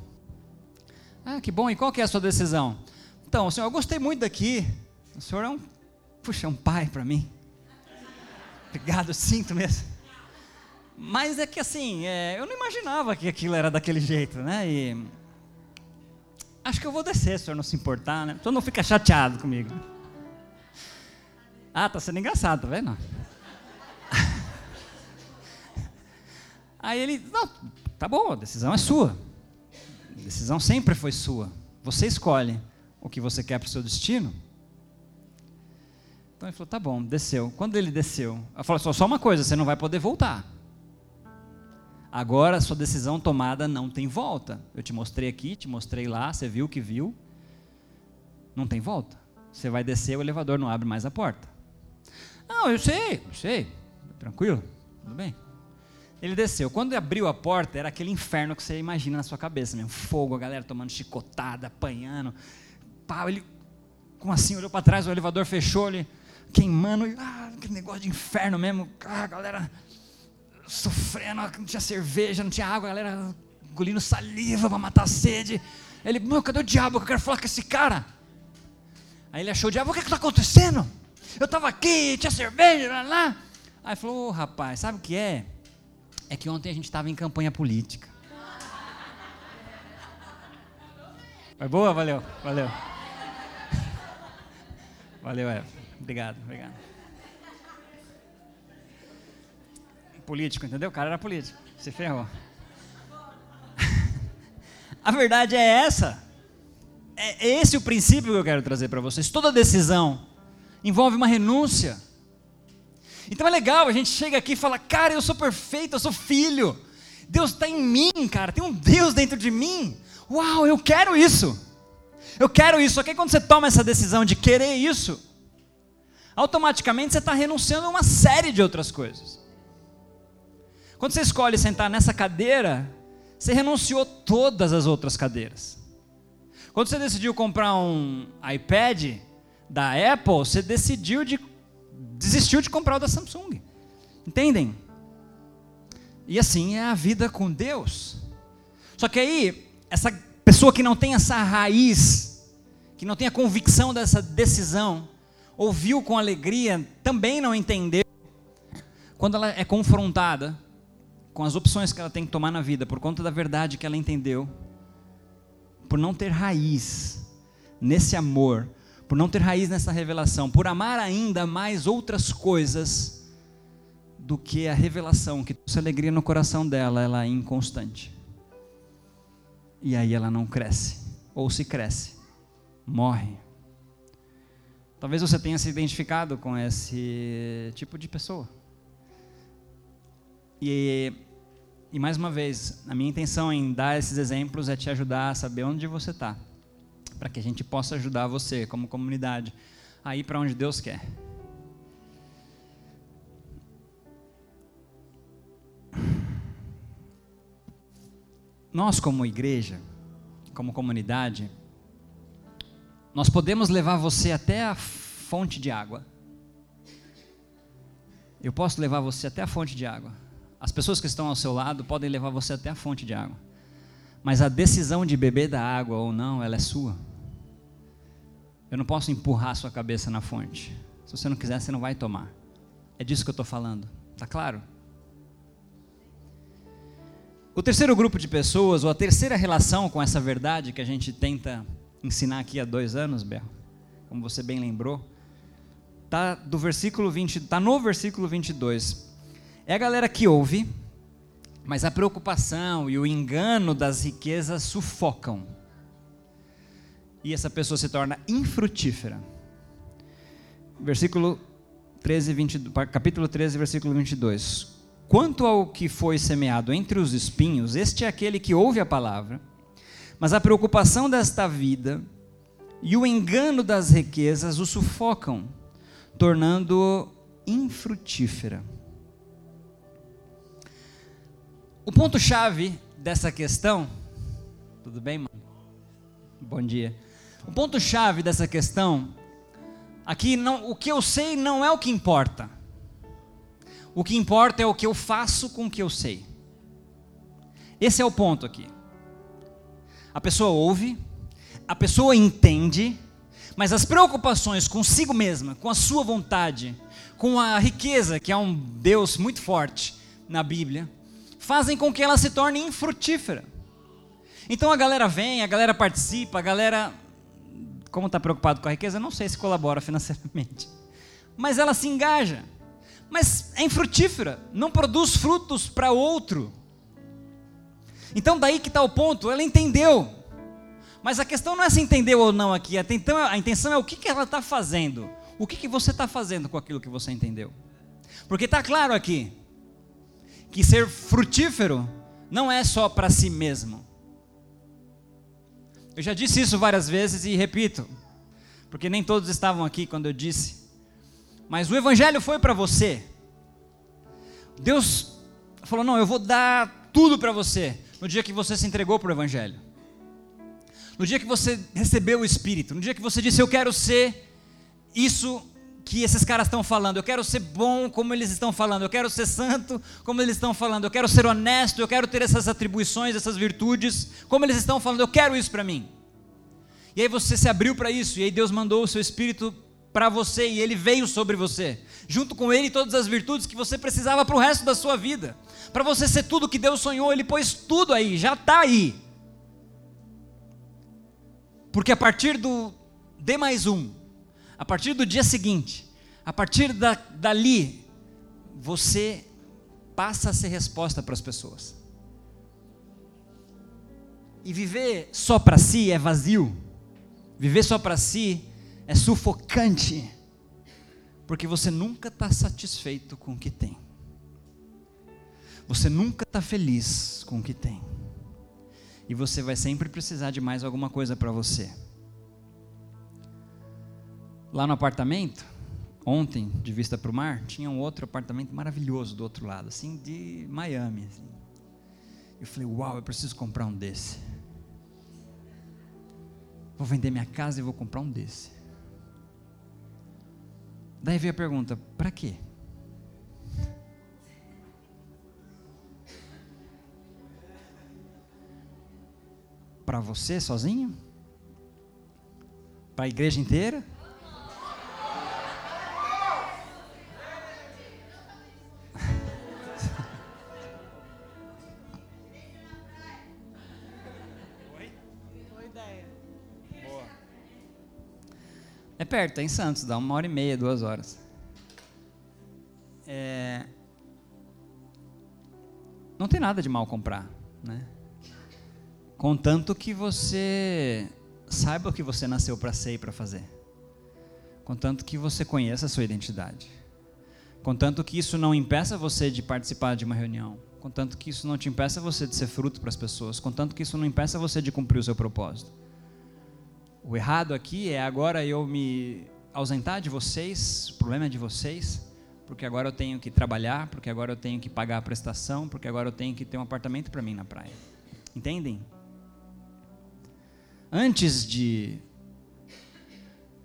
Ah, que bom. E qual que é a sua decisão? Então, senhor, eu gostei muito daqui. O senhor é um, puxa, é um pai para mim. Obrigado, sinto mesmo. Mas é que assim, é, eu não imaginava que aquilo era daquele jeito, né? E acho que eu vou descer, se o senhor não se importar, né? Senhor não fica chateado comigo. Ah, tá sendo engraçado, tá vendo? Aí ele, não, tá bom, a decisão é sua. A decisão sempre foi sua. Você escolhe o que você quer para o seu destino. Então ele falou: tá bom, desceu. Quando ele desceu, eu só, só uma coisa, você não vai poder voltar. Agora sua decisão tomada não tem volta. Eu te mostrei aqui, te mostrei lá, você viu o que viu. Não tem volta. Você vai descer, o elevador não abre mais a porta. Não, eu sei, eu sei. Tranquilo? Tudo bem? Ele desceu. Quando ele abriu a porta, era aquele inferno que você imagina na sua cabeça mesmo. Fogo, a galera tomando chicotada, apanhando. Pau, ele, como assim, olhou para trás, o elevador fechou, ele queimando. Ah, que negócio de inferno mesmo. Ah, galera sofrendo, não tinha cerveja, não tinha água, a galera engolindo saliva para matar a sede. Ele, meu, cadê o diabo que eu quero falar com esse cara? Aí ele achou o diabo, o que está acontecendo? Eu estava aqui, tinha cerveja, lá, lá. Aí falou, oh, rapaz, sabe o que é? É que ontem a gente estava em campanha política. Foi boa? Valeu, valeu. Valeu, Eva. Obrigado, obrigado. Político, entendeu? O cara era político. Se ferrou. A verdade é essa. É esse o princípio que eu quero trazer para vocês. Toda decisão envolve uma renúncia. Então é legal, a gente chega aqui e fala, cara, eu sou perfeito, eu sou filho. Deus está em mim, cara, tem um Deus dentro de mim. Uau, eu quero isso. Eu quero isso. Só que quando você toma essa decisão de querer isso, automaticamente você está renunciando a uma série de outras coisas. Quando você escolhe sentar nessa cadeira, você renunciou todas as outras cadeiras. Quando você decidiu comprar um iPad da Apple, você decidiu de desistiu de comprar o da Samsung. Entendem? E assim é a vida com Deus. Só que aí, essa pessoa que não tem essa raiz, que não tem a convicção dessa decisão, ouviu com alegria, também não entendeu. Quando ela é confrontada com as opções que ela tem que tomar na vida, por conta da verdade que ela entendeu, por não ter raiz nesse amor, por não ter raiz nessa revelação, por amar ainda mais outras coisas do que a revelação que trouxe alegria no coração dela, ela é inconstante. E aí ela não cresce, ou se cresce, morre. Talvez você tenha se identificado com esse tipo de pessoa. E E mais uma vez, a minha intenção em dar esses exemplos é te ajudar a saber onde você está, para que a gente possa ajudar você, como comunidade, a ir para onde Deus quer. Nós, como igreja, como comunidade, nós podemos levar você até a fonte de água. Eu posso levar você até a fonte de água. As pessoas que estão ao seu lado podem levar você até a fonte de água. Mas a decisão de beber da água ou não, ela é sua. Eu não posso empurrar sua cabeça na fonte. Se você não quiser, você não vai tomar. É disso que eu estou falando. Está claro? O terceiro grupo de pessoas, ou a terceira relação com essa verdade que a gente tenta ensinar aqui há dois anos, Bel, como você bem lembrou, tá do versículo 20, tá no versículo 22. É a galera que ouve, mas a preocupação e o engano das riquezas sufocam. E essa pessoa se torna infrutífera. Versículo 13, 20, capítulo 13, versículo 22. Quanto ao que foi semeado entre os espinhos, este é aquele que ouve a palavra, mas a preocupação desta vida e o engano das riquezas o sufocam, tornando-o infrutífera. O ponto-chave dessa questão, tudo bem, mano? Bom dia. O ponto-chave dessa questão, aqui não, o que eu sei não é o que importa. O que importa é o que eu faço com o que eu sei. Esse é o ponto aqui. A pessoa ouve, a pessoa entende, mas as preocupações consigo mesma, com a sua vontade, com a riqueza, que é um Deus muito forte na Bíblia, fazem com que ela se torne infrutífera. Então a galera vem, a galera participa, a galera, como está preocupado com a riqueza, não sei se colabora financeiramente, mas ela se engaja mas é infrutífera, não produz frutos para outro. Então, daí que está o ponto, ela entendeu. Mas a questão não é se entendeu ou não aqui, a intenção, é o que, que ela está fazendo. O que, que você está fazendo com aquilo que você entendeu. Porque está claro aqui que ser frutífero não é só para si mesmo. Eu já disse isso várias vezes e repito, porque nem todos estavam aqui quando eu disse. Mas o evangelho foi para você. Deus falou: "Não, eu vou dar tudo para você" no dia que você se entregou para o evangelho. No dia que você recebeu o espírito, no dia que você disse: "Eu quero ser isso que esses caras estão falando. Eu quero ser bom como eles estão falando. Eu quero ser santo como eles estão falando. Eu quero ser honesto. Eu quero ter essas atribuições, essas virtudes como eles estão falando. Eu quero isso para mim. E aí você se abriu para isso. E aí Deus mandou o seu Espírito para você e ele veio sobre você. Junto com ele todas as virtudes que você precisava para o resto da sua vida. Para você ser tudo que Deus sonhou, ele pôs tudo aí, já está aí. Porque a partir do D mais um, a partir do dia seguinte, a partir da, dali, você passa a ser resposta para as pessoas. E viver só para si é vazio. Viver só para si é sufocante, porque você nunca está satisfeito com o que tem, você nunca está feliz com o que tem, e você vai sempre precisar de mais alguma coisa para você. Lá no apartamento, ontem, de vista para o mar, tinha um outro apartamento maravilhoso do outro lado, assim, de Miami. Assim. Eu falei, uau, eu preciso comprar um desse. Vou vender minha casa e vou comprar um desse. Daí veio a pergunta: para quê? Para você sozinho? Para a igreja inteira? Perto, é em Santos, dá uma hora e meia, duas horas. É... Não tem nada de mal comprar, né? Contanto que você saiba o que você nasceu para ser e para fazer. Contanto que você conheça a sua identidade. Contanto que isso não impeça você de participar de uma reunião. contanto que isso não te impeça você de ser fruto para as pessoas, contanto que isso não impeça você de cumprir o seu propósito. O errado aqui é agora eu me ausentar de vocês, o problema é de vocês, porque agora eu tenho que trabalhar, porque agora eu tenho que pagar a prestação, porque agora eu tenho que ter um apartamento para mim na praia. Entendem? Antes de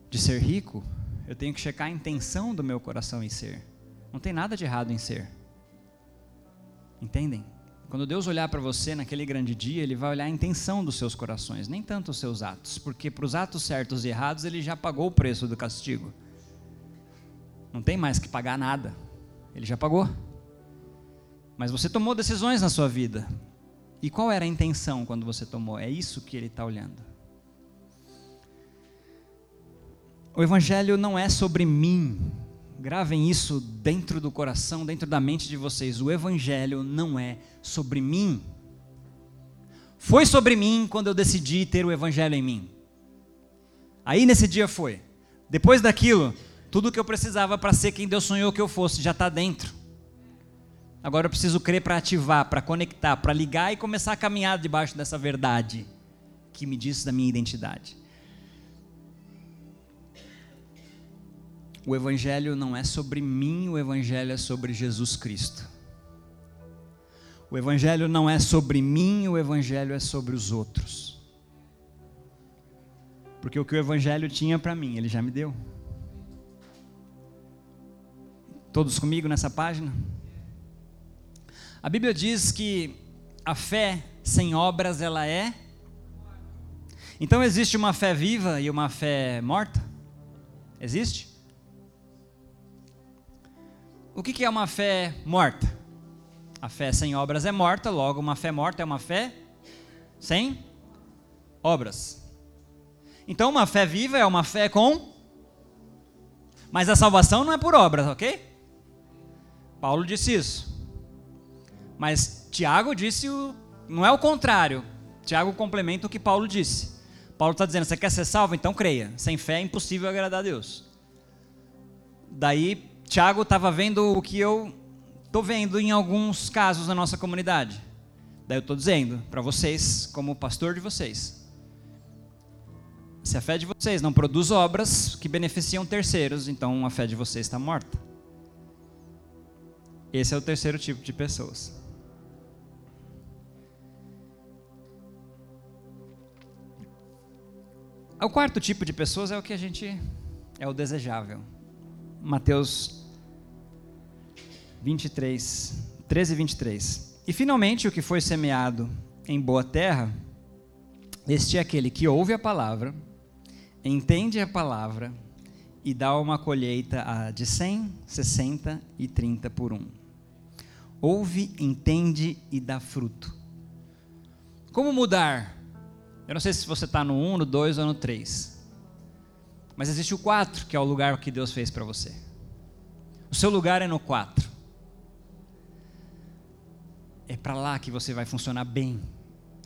de ser rico, eu tenho que checar a intenção do meu coração em ser. Não tem nada de errado em ser. Entendem? Quando Deus olhar para você naquele grande dia, Ele vai olhar a intenção dos seus corações, nem tanto os seus atos, porque para os atos certos e errados Ele já pagou o preço do castigo. Não tem mais que pagar nada, Ele já pagou. Mas você tomou decisões na sua vida. E qual era a intenção quando você tomou? É isso que Ele está olhando. O Evangelho não é sobre mim, Gravem isso dentro do coração, dentro da mente de vocês. O Evangelho não é sobre mim. Foi sobre mim quando eu decidi ter o Evangelho em mim. Aí nesse dia foi. Depois daquilo, tudo que eu precisava para ser quem Deus sonhou que eu fosse já está dentro. Agora eu preciso crer para ativar, para conectar, para ligar e começar a caminhar debaixo dessa verdade que me diz da minha identidade. O Evangelho não é sobre mim, o Evangelho é sobre Jesus Cristo. O Evangelho não é sobre mim, o Evangelho é sobre os outros. Porque o que o Evangelho tinha para mim, ele já me deu. Todos comigo nessa página? A Bíblia diz que a fé sem obras ela é. Então existe uma fé viva e uma fé morta? Existe? O que é uma fé morta? A fé sem obras é morta, logo, uma fé morta é uma fé sem obras. Então, uma fé viva é uma fé com. Mas a salvação não é por obras, ok? Paulo disse isso. Mas Tiago disse o. Não é o contrário. Tiago complementa o que Paulo disse. Paulo está dizendo: você quer ser salvo? Então creia. Sem fé é impossível agradar a Deus. Daí Tiago estava vendo o que eu estou vendo em alguns casos na nossa comunidade. Daí eu estou dizendo para vocês, como pastor de vocês, se a fé de vocês não produz obras que beneficiam terceiros, então a fé de vocês está morta. Esse é o terceiro tipo de pessoas. O quarto tipo de pessoas é o que a gente é o desejável. Mateus 23, 13 e 23. E finalmente o que foi semeado em boa terra, este é aquele que ouve a palavra, entende a palavra e dá uma colheita de 100, 60 e 30 por um. Ouve, entende e dá fruto. Como mudar? Eu não sei se você está no 1, no 2 ou no 3. Mas existe o 4, que é o lugar que Deus fez para você. O seu lugar é no 4. É para lá que você vai funcionar bem.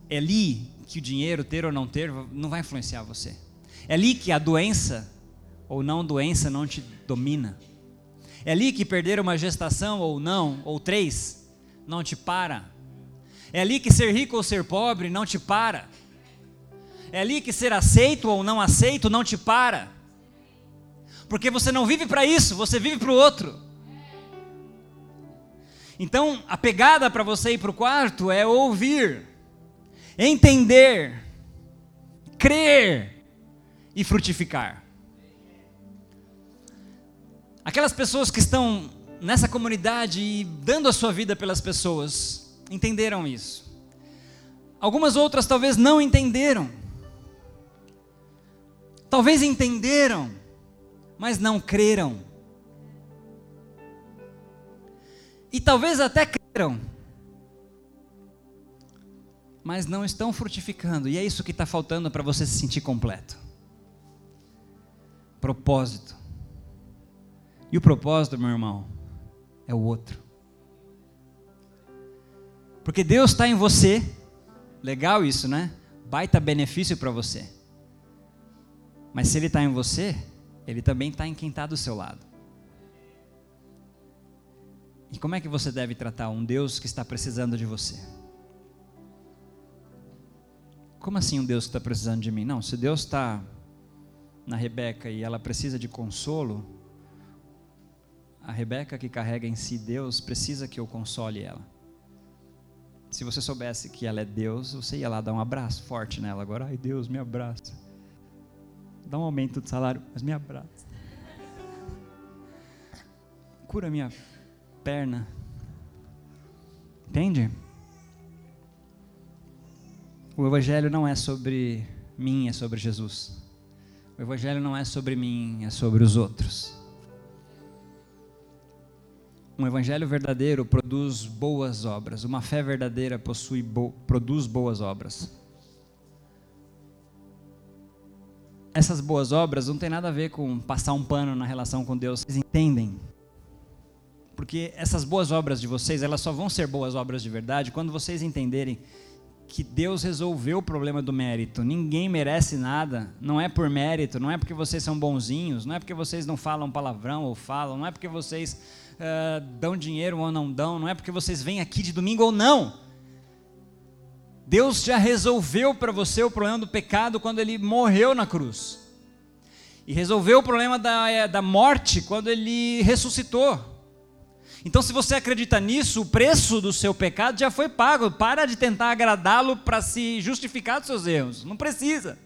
É ali que o dinheiro, ter ou não ter, não vai influenciar você. É ali que a doença ou não doença não te domina. É ali que perder uma gestação ou não, ou três, não te para. É ali que ser rico ou ser pobre não te para. É ali que ser aceito ou não aceito não te para porque você não vive para isso, você vive para o outro. Então, a pegada para você ir para o quarto é ouvir, entender, crer e frutificar. Aquelas pessoas que estão nessa comunidade e dando a sua vida pelas pessoas, entenderam isso. Algumas outras talvez não entenderam. Talvez entenderam, mas não creram. E talvez até creram, mas não estão frutificando. E é isso que está faltando para você se sentir completo. Propósito. E o propósito, meu irmão, é o outro. Porque Deus está em você. Legal isso, né? Baita benefício para você. Mas se Ele está em você, ele também está em quem está do seu lado. E como é que você deve tratar um Deus que está precisando de você? Como assim um Deus que está precisando de mim? Não, se Deus está na Rebeca e ela precisa de consolo, a Rebeca que carrega em si Deus precisa que eu console ela. Se você soubesse que ela é Deus, você ia lá dar um abraço forte nela. Agora, ai Deus, me abraça. Dá um aumento de salário, mas me abraça. Cura minha perna. Entende? O Evangelho não é sobre mim, é sobre Jesus. O Evangelho não é sobre mim, é sobre os outros. Um Evangelho verdadeiro produz boas obras. Uma fé verdadeira possui bo produz boas obras. Essas boas obras não tem nada a ver com passar um pano na relação com Deus. Vocês entendem? Porque essas boas obras de vocês, elas só vão ser boas obras de verdade quando vocês entenderem que Deus resolveu o problema do mérito. Ninguém merece nada, não é por mérito, não é porque vocês são bonzinhos, não é porque vocês não falam palavrão ou falam, não é porque vocês uh, dão dinheiro ou não dão, não é porque vocês vêm aqui de domingo ou não. Deus já resolveu para você o problema do pecado quando ele morreu na cruz. E resolveu o problema da, eh, da morte quando ele ressuscitou. Então, se você acredita nisso, o preço do seu pecado já foi pago. Para de tentar agradá-lo para se justificar dos seus erros. Não precisa.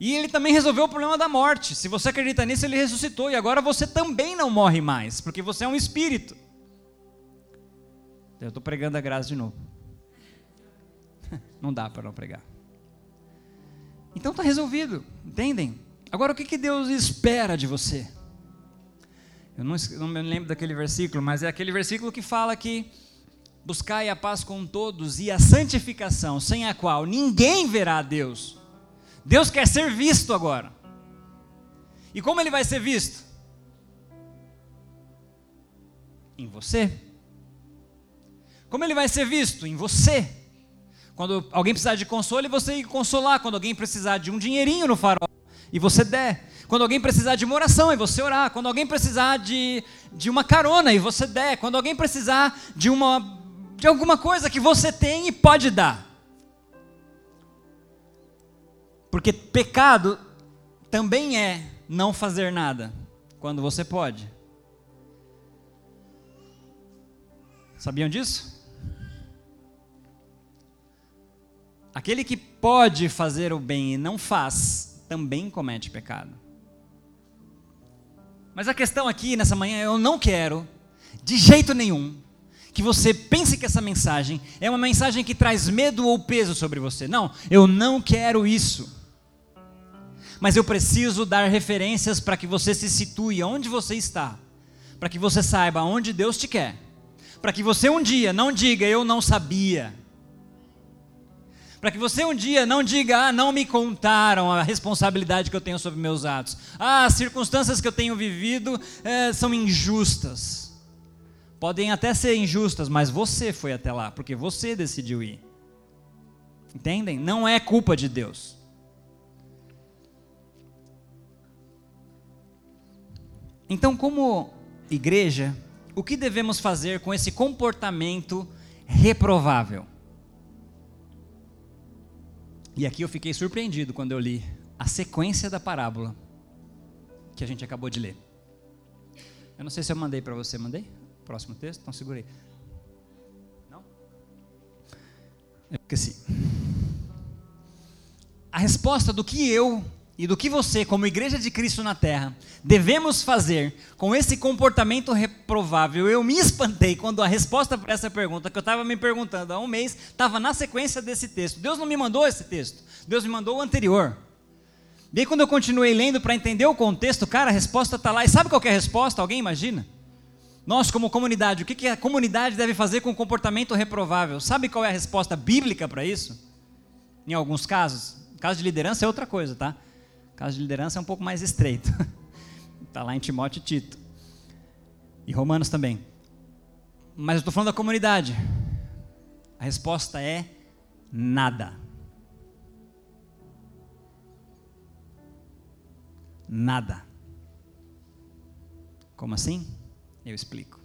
E ele também resolveu o problema da morte. Se você acredita nisso, ele ressuscitou. E agora você também não morre mais, porque você é um espírito. Eu estou pregando a graça de novo. Não dá para não pregar. Então está resolvido, entendem? Agora o que, que Deus espera de você? Eu não, não me lembro daquele versículo, mas é aquele versículo que fala que buscai a paz com todos e a santificação, sem a qual ninguém verá a Deus. Deus quer ser visto agora. E como ele vai ser visto? Em você. Como ele vai ser visto? Em você. Quando alguém precisar de consolo, você ir consolar. Quando alguém precisar de um dinheirinho no farol, e você der. Quando alguém precisar de uma oração e você orar. Quando alguém precisar de, de uma carona e você der. Quando alguém precisar de, uma, de alguma coisa que você tem e pode dar. Porque pecado também é não fazer nada quando você pode. Sabiam disso? Aquele que pode fazer o bem e não faz, também comete pecado. Mas a questão aqui nessa manhã, eu não quero, de jeito nenhum, que você pense que essa mensagem é uma mensagem que traz medo ou peso sobre você. Não, eu não quero isso. Mas eu preciso dar referências para que você se situe onde você está, para que você saiba onde Deus te quer, para que você um dia não diga eu não sabia para que você um dia não diga, ah, não me contaram a responsabilidade que eu tenho sobre meus atos. Ah, as circunstâncias que eu tenho vivido é, são injustas. Podem até ser injustas, mas você foi até lá, porque você decidiu ir. Entendem? Não é culpa de Deus. Então, como igreja, o que devemos fazer com esse comportamento reprovável? E aqui eu fiquei surpreendido quando eu li a sequência da parábola que a gente acabou de ler. Eu não sei se eu mandei para você, mandei? Próximo texto? Então segurei. Não? Eu esqueci. A resposta do que eu e do que você, como igreja de Cristo na terra, devemos fazer com esse comportamento reprovável. Eu me espantei quando a resposta para essa pergunta, que eu estava me perguntando há um mês, estava na sequência desse texto. Deus não me mandou esse texto, Deus me mandou o anterior. E aí, quando eu continuei lendo para entender o contexto, cara, a resposta está lá. E sabe qual é a resposta? Alguém imagina? Nós, como comunidade, o que, que a comunidade deve fazer com o comportamento reprovável? Sabe qual é a resposta bíblica para isso? Em alguns casos. caso de liderança é outra coisa, tá? Caso de liderança é um pouco mais estreito. Está lá em Timóteo e Tito. E Romanos também. Mas eu estou falando da comunidade. A resposta é nada. Nada. Como assim? Eu explico.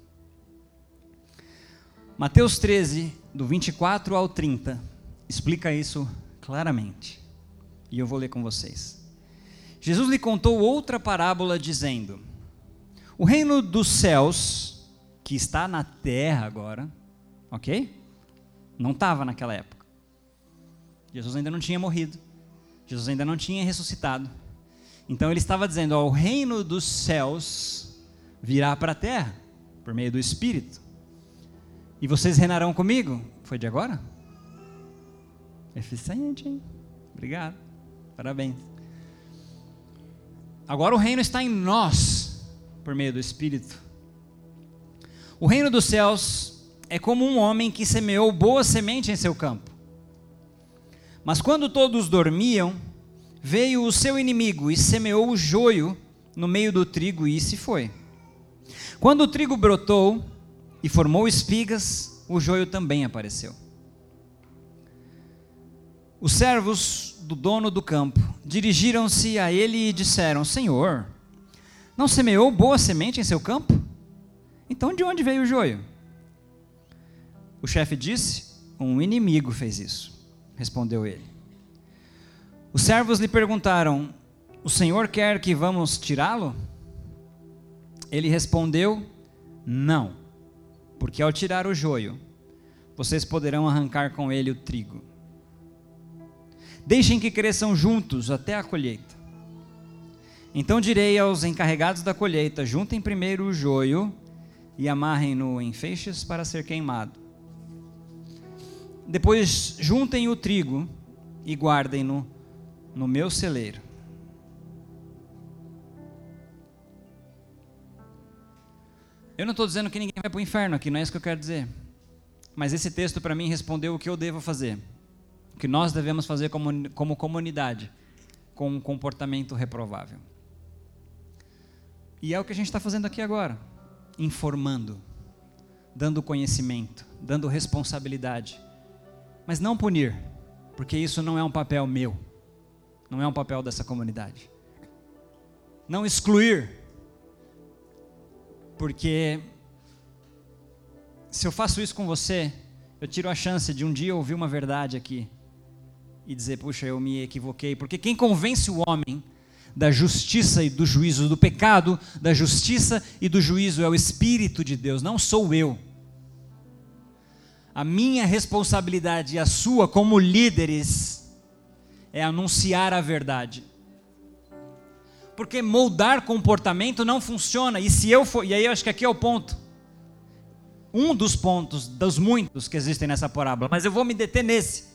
Mateus 13, do 24 ao 30, explica isso claramente. E eu vou ler com vocês. Jesus lhe contou outra parábola dizendo: O reino dos céus, que está na terra agora, ok? Não estava naquela época. Jesus ainda não tinha morrido. Jesus ainda não tinha ressuscitado. Então ele estava dizendo: ó, o reino dos céus virá para a terra por meio do Espírito. E vocês reinarão comigo? Foi de agora? Eficiente, hein? Obrigado. Parabéns. Agora o reino está em nós por meio do Espírito. O reino dos céus é como um homem que semeou boa semente em seu campo. Mas quando todos dormiam, veio o seu inimigo e semeou o joio no meio do trigo e se foi. Quando o trigo brotou e formou espigas, o joio também apareceu. Os servos do dono do campo dirigiram-se a ele e disseram: Senhor, não semeou boa semente em seu campo? Então de onde veio o joio? O chefe disse: Um inimigo fez isso, respondeu ele. Os servos lhe perguntaram: O senhor quer que vamos tirá-lo? Ele respondeu: Não, porque ao tirar o joio, vocês poderão arrancar com ele o trigo. Deixem que cresçam juntos até a colheita. Então direi aos encarregados da colheita: juntem primeiro o joio e amarrem-no em feixes para ser queimado. Depois juntem o trigo e guardem-no no meu celeiro. Eu não estou dizendo que ninguém vai para o inferno aqui, não é isso que eu quero dizer. Mas esse texto para mim respondeu o que eu devo fazer, o que nós devemos fazer como, como comunidade, com um comportamento reprovável. E é o que a gente está fazendo aqui agora, informando, dando conhecimento, dando responsabilidade, mas não punir, porque isso não é um papel meu não é um papel dessa comunidade. Não excluir, porque se eu faço isso com você, eu tiro a chance de um dia ouvir uma verdade aqui e dizer, puxa, eu me equivoquei, porque quem convence o homem da justiça e do juízo, do pecado, da justiça e do juízo é o Espírito de Deus, não sou eu. A minha responsabilidade e a sua como líderes é anunciar a verdade. Porque moldar comportamento não funciona. E se eu for, e aí eu acho que aqui é o ponto. Um dos pontos dos muitos que existem nessa parábola, mas eu vou me deter nesse.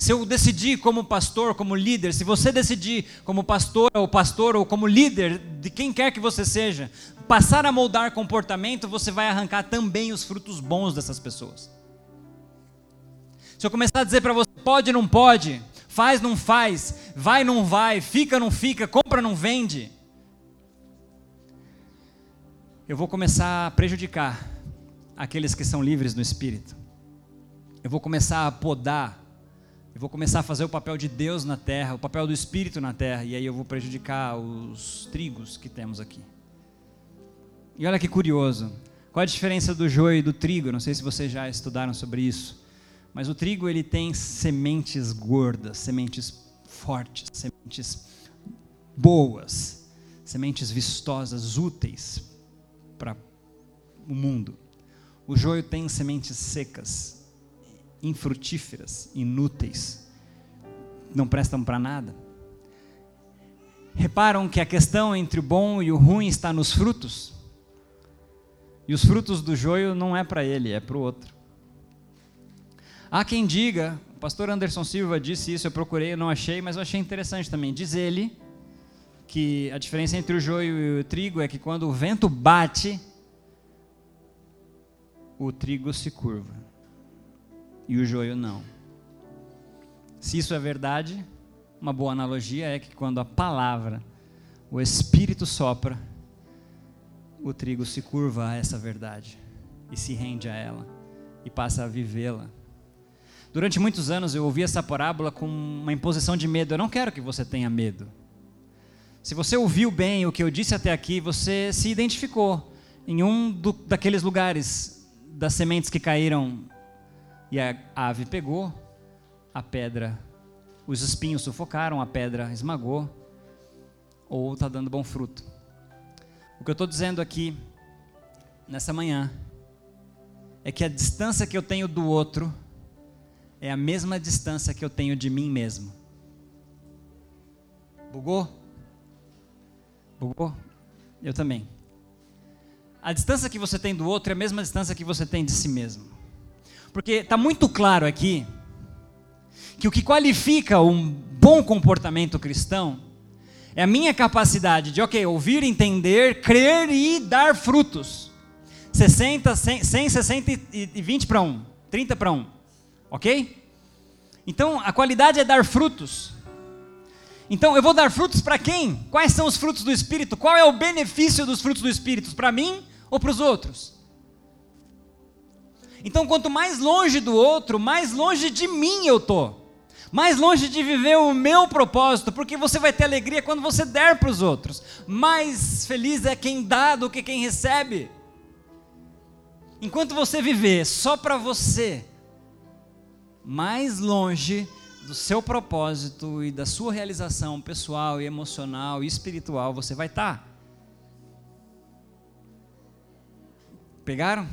Se eu decidir como pastor, como líder, se você decidir como pastor ou pastor ou como líder de quem quer que você seja, passar a moldar comportamento, você vai arrancar também os frutos bons dessas pessoas. Se eu começar a dizer para você pode não pode, faz, não faz, vai, não vai, fica, não fica, compra, não vende. Eu vou começar a prejudicar aqueles que são livres no espírito. Eu vou começar a podar. Eu vou começar a fazer o papel de Deus na terra, o papel do espírito na terra, e aí eu vou prejudicar os trigos que temos aqui. E olha que curioso. Qual a diferença do joio e do trigo? Não sei se vocês já estudaram sobre isso. Mas o trigo ele tem sementes gordas, sementes fortes, sementes boas, sementes vistosas, úteis para o mundo. O joio tem sementes secas, infrutíferas, inúteis, não prestam para nada. Reparam que a questão entre o bom e o ruim está nos frutos? E os frutos do joio não é para ele, é para o outro. Há quem diga, o pastor Anderson Silva disse isso, eu procurei, eu não achei, mas eu achei interessante também. Diz ele que a diferença entre o joio e o trigo é que quando o vento bate, o trigo se curva e o joio não. Se isso é verdade, uma boa analogia é que quando a palavra, o Espírito sopra, o trigo se curva a essa verdade e se rende a ela e passa a vivê-la. Durante muitos anos eu ouvi essa parábola com uma imposição de medo. Eu não quero que você tenha medo. Se você ouviu bem o que eu disse até aqui, você se identificou. em um do, daqueles lugares das sementes que caíram e a ave pegou, a pedra, os espinhos sufocaram, a pedra esmagou, ou está dando bom fruto. O que eu estou dizendo aqui, nessa manhã, é que a distância que eu tenho do outro é a mesma distância que eu tenho de mim mesmo. Bugou? Bugou? Eu também. A distância que você tem do outro é a mesma distância que você tem de si mesmo. Porque está muito claro aqui que o que qualifica um bom comportamento cristão é a minha capacidade de, ok, ouvir, entender, crer e dar frutos. 60, 100, 100 60 e 20 para 1, 30 para 1, ok? Então a qualidade é dar frutos. Então eu vou dar frutos para quem? Quais são os frutos do Espírito? Qual é o benefício dos frutos do Espírito? Para mim ou para os outros? Então quanto mais longe do outro, mais longe de mim eu tô. Mais longe de viver o meu propósito, porque você vai ter alegria quando você der para os outros. Mais feliz é quem dá do que quem recebe. Enquanto você viver só para você, mais longe do seu propósito e da sua realização pessoal e emocional e espiritual você vai estar. Tá. Pegaram?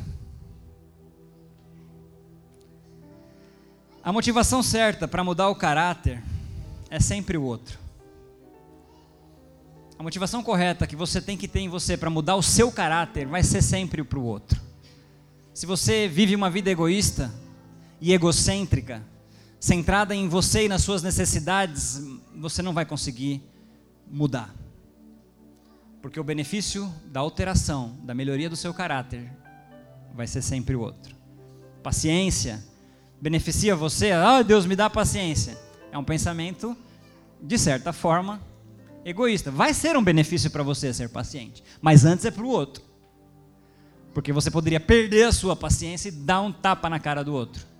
A motivação certa para mudar o caráter é sempre o outro. A motivação correta que você tem que ter em você para mudar o seu caráter vai ser sempre para o outro. Se você vive uma vida egoísta e egocêntrica, centrada em você e nas suas necessidades, você não vai conseguir mudar. Porque o benefício da alteração, da melhoria do seu caráter, vai ser sempre o outro. Paciência beneficia você, ah, Deus me dá paciência. É um pensamento, de certa forma, egoísta. Vai ser um benefício para você ser paciente, mas antes é para o outro. Porque você poderia perder a sua paciência e dar um tapa na cara do outro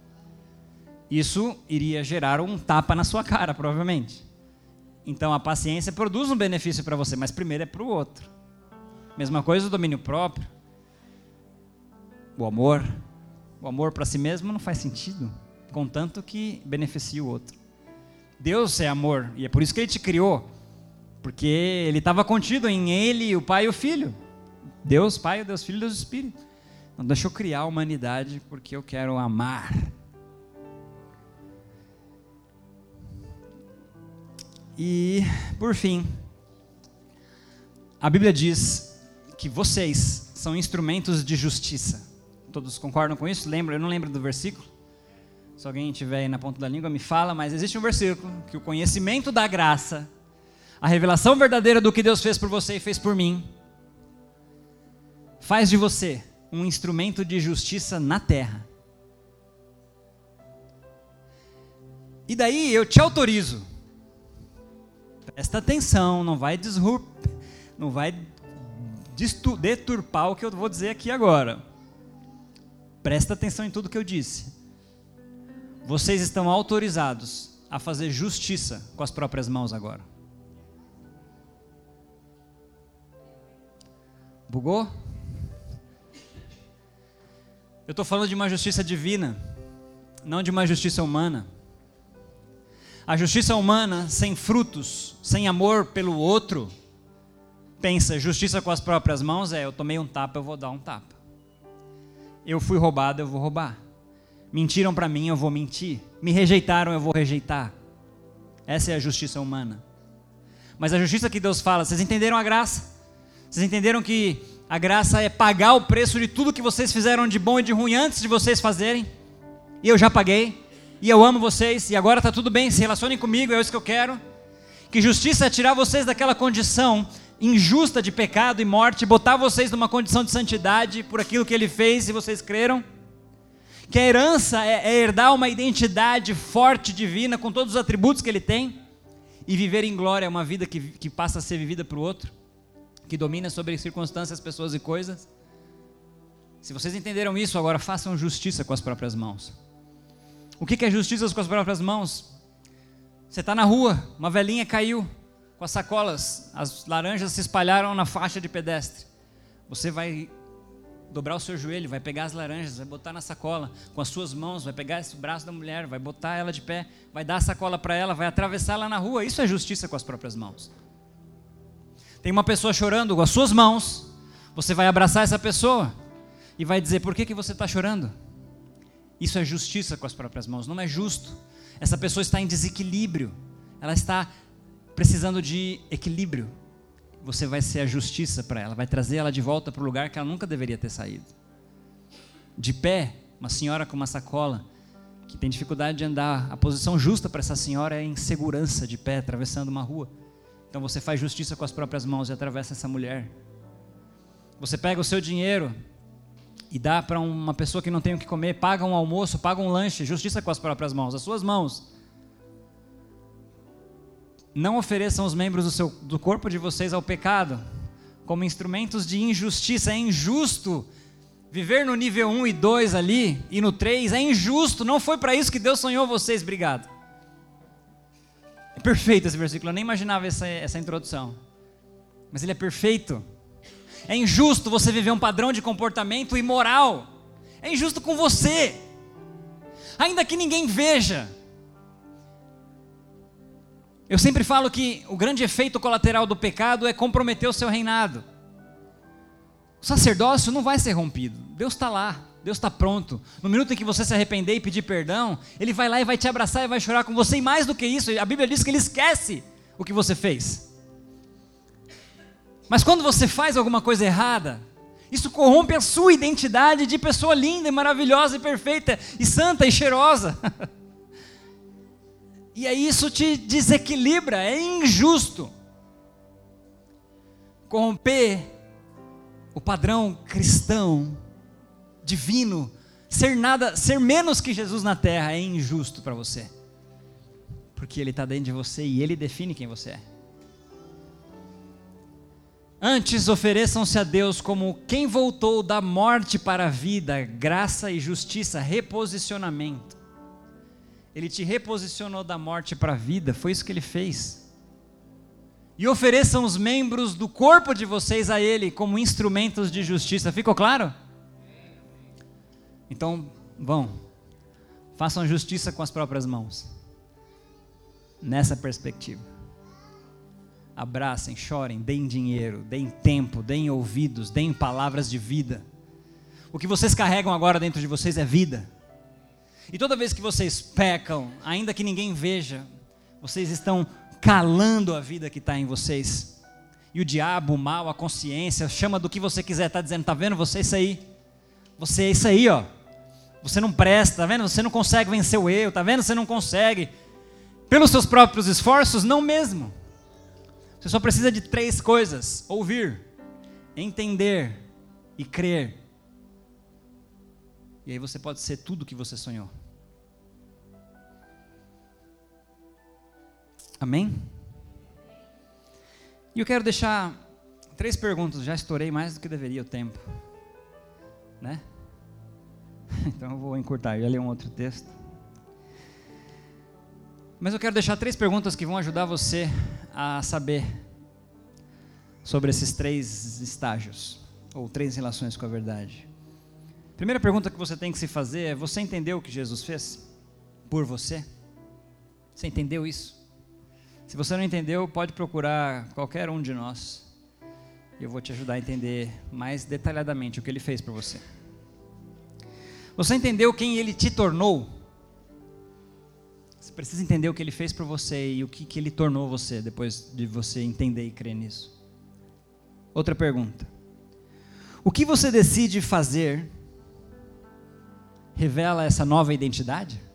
isso iria gerar um tapa na sua cara, provavelmente. Então a paciência produz um benefício para você, mas primeiro é para o outro. Mesma coisa o domínio próprio. O amor. O amor para si mesmo não faz sentido, contanto que beneficie o outro. Deus é amor, e é por isso que ele te criou. Porque ele estava contido em ele, o Pai e o Filho. Deus, Pai, Deus, Filho Deus Espírito. Não deixa eu criar a humanidade porque eu quero amar E, por fim, a Bíblia diz que vocês são instrumentos de justiça. Todos concordam com isso? Lembra? Eu não lembro do versículo. Se alguém tiver aí na ponta da língua, me fala, mas existe um versículo que o conhecimento da graça, a revelação verdadeira do que Deus fez por você e fez por mim, faz de você um instrumento de justiça na terra. E daí eu te autorizo Presta atenção, não vai desrup, não vai deturpar o que eu vou dizer aqui agora. Presta atenção em tudo que eu disse. Vocês estão autorizados a fazer justiça com as próprias mãos agora. Bugou? Eu estou falando de uma justiça divina, não de uma justiça humana. A justiça humana, sem frutos, sem amor pelo outro, pensa, justiça com as próprias mãos é: eu tomei um tapa, eu vou dar um tapa. Eu fui roubado, eu vou roubar. Mentiram para mim, eu vou mentir. Me rejeitaram, eu vou rejeitar. Essa é a justiça humana. Mas a justiça que Deus fala, vocês entenderam a graça? Vocês entenderam que a graça é pagar o preço de tudo que vocês fizeram de bom e de ruim antes de vocês fazerem? E eu já paguei e eu amo vocês, e agora está tudo bem, se relacionem comigo, é isso que eu quero. Que justiça é tirar vocês daquela condição injusta de pecado e morte, botar vocês numa condição de santidade por aquilo que ele fez e vocês creram. Que a herança é, é herdar uma identidade forte, divina, com todos os atributos que ele tem, e viver em glória é uma vida que, que passa a ser vivida para o outro, que domina sobre circunstâncias, pessoas e coisas. Se vocês entenderam isso, agora façam justiça com as próprias mãos. O que é justiça com as próprias mãos? Você está na rua, uma velhinha caiu com as sacolas, as laranjas se espalharam na faixa de pedestre. Você vai dobrar o seu joelho, vai pegar as laranjas, vai botar na sacola com as suas mãos, vai pegar esse braço da mulher, vai botar ela de pé, vai dar a sacola para ela, vai atravessar ela na rua. Isso é justiça com as próprias mãos. Tem uma pessoa chorando com as suas mãos, você vai abraçar essa pessoa e vai dizer: Por que, que você está chorando? Isso é justiça com as próprias mãos, não é justo. Essa pessoa está em desequilíbrio, ela está precisando de equilíbrio. Você vai ser a justiça para ela, vai trazer ela de volta para o lugar que ela nunca deveria ter saído. De pé, uma senhora com uma sacola, que tem dificuldade de andar, a posição justa para essa senhora é em segurança, de pé, atravessando uma rua. Então você faz justiça com as próprias mãos e atravessa essa mulher. Você pega o seu dinheiro e dá para uma pessoa que não tem o que comer, paga um almoço, paga um lanche, justiça com as próprias mãos, as suas mãos. Não ofereçam os membros do, seu, do corpo de vocês ao pecado como instrumentos de injustiça. É injusto viver no nível 1 e 2 ali e no 3. É injusto. Não foi para isso que Deus sonhou vocês. Obrigado. É perfeito esse versículo. Eu nem imaginava essa, essa introdução. Mas ele é perfeito. É injusto você viver um padrão de comportamento imoral. É injusto com você. Ainda que ninguém veja. Eu sempre falo que o grande efeito colateral do pecado é comprometer o seu reinado. O sacerdócio não vai ser rompido. Deus está lá, Deus está pronto. No minuto em que você se arrepender e pedir perdão, Ele vai lá e vai te abraçar e vai chorar com você. E mais do que isso, a Bíblia diz que Ele esquece o que você fez. Mas quando você faz alguma coisa errada, isso corrompe a sua identidade de pessoa linda e maravilhosa e perfeita e santa e cheirosa. E aí isso te desequilibra, é injusto. Corromper o padrão cristão, divino, ser nada, ser menos que Jesus na terra é injusto para você. Porque ele está dentro de você e ele define quem você é. Antes ofereçam-se a Deus como quem voltou da morte para a vida, graça e justiça, reposicionamento. Ele te reposicionou da morte para a vida, foi isso que ele fez. E ofereçam os membros do corpo de vocês a Ele como instrumentos de justiça. Ficou claro? Então, vão, façam justiça com as próprias mãos. Nessa perspectiva. Abracem, chorem, deem dinheiro, deem tempo, deem ouvidos, deem palavras de vida. O que vocês carregam agora dentro de vocês é vida. E toda vez que vocês pecam, ainda que ninguém veja, vocês estão calando a vida que está em vocês. E o diabo, o mal, a consciência, chama do que você quiser, está dizendo, está vendo você é isso aí? Você é isso aí, ó. Você não presta, tá vendo? Você não consegue vencer o eu, tá vendo? Você não consegue. Pelos seus próprios esforços, não mesmo. Você só precisa de três coisas: ouvir, entender e crer. E aí você pode ser tudo o que você sonhou. Amém? E eu quero deixar três perguntas. Já estourei mais do que deveria o tempo, né? Então eu vou encurtar. Eu ia ler um outro texto. Mas eu quero deixar três perguntas que vão ajudar você a saber sobre esses três estágios ou três relações com a verdade. Primeira pergunta que você tem que se fazer é: você entendeu o que Jesus fez por você? Você entendeu isso? Se você não entendeu, pode procurar qualquer um de nós. Eu vou te ajudar a entender mais detalhadamente o que ele fez por você. Você entendeu quem ele te tornou? Você precisa entender o que ele fez por você e o que, que ele tornou você depois de você entender e crer nisso. Outra pergunta: O que você decide fazer revela essa nova identidade?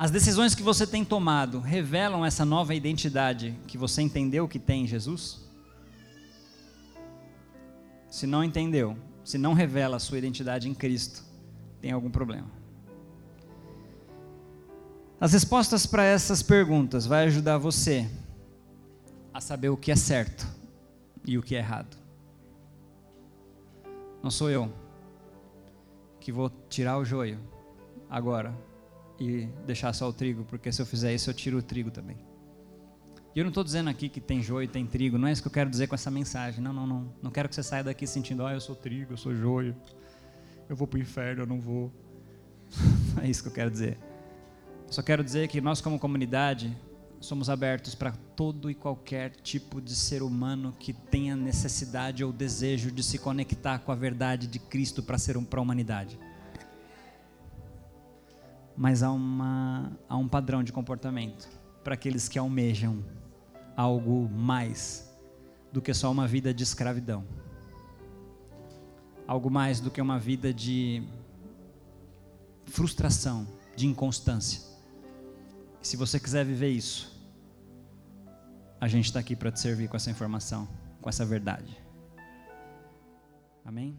As decisões que você tem tomado revelam essa nova identidade que você entendeu que tem em Jesus? Se não entendeu, se não revela a sua identidade em Cristo, tem algum problema. As respostas para essas perguntas vai ajudar você a saber o que é certo e o que é errado. Não sou eu, que vou tirar o joio agora e deixar só o trigo, porque se eu fizer isso eu tiro o trigo também. E eu não estou dizendo aqui que tem joio e tem trigo, não é isso que eu quero dizer com essa mensagem. Não, não, não. Não quero que você saia daqui sentindo, ah, eu sou trigo, eu sou joio, eu vou para o inferno, eu não vou. Não é isso que eu quero dizer. Só quero dizer que nós, como comunidade, somos abertos para todo e qualquer tipo de ser humano que tenha necessidade ou desejo de se conectar com a verdade de Cristo para ser um, para a humanidade. Mas há, uma, há um padrão de comportamento para aqueles que almejam algo mais do que só uma vida de escravidão. Algo mais do que uma vida de frustração, de inconstância se você quiser viver isso, a gente está aqui para te servir com essa informação, com essa verdade. Amém?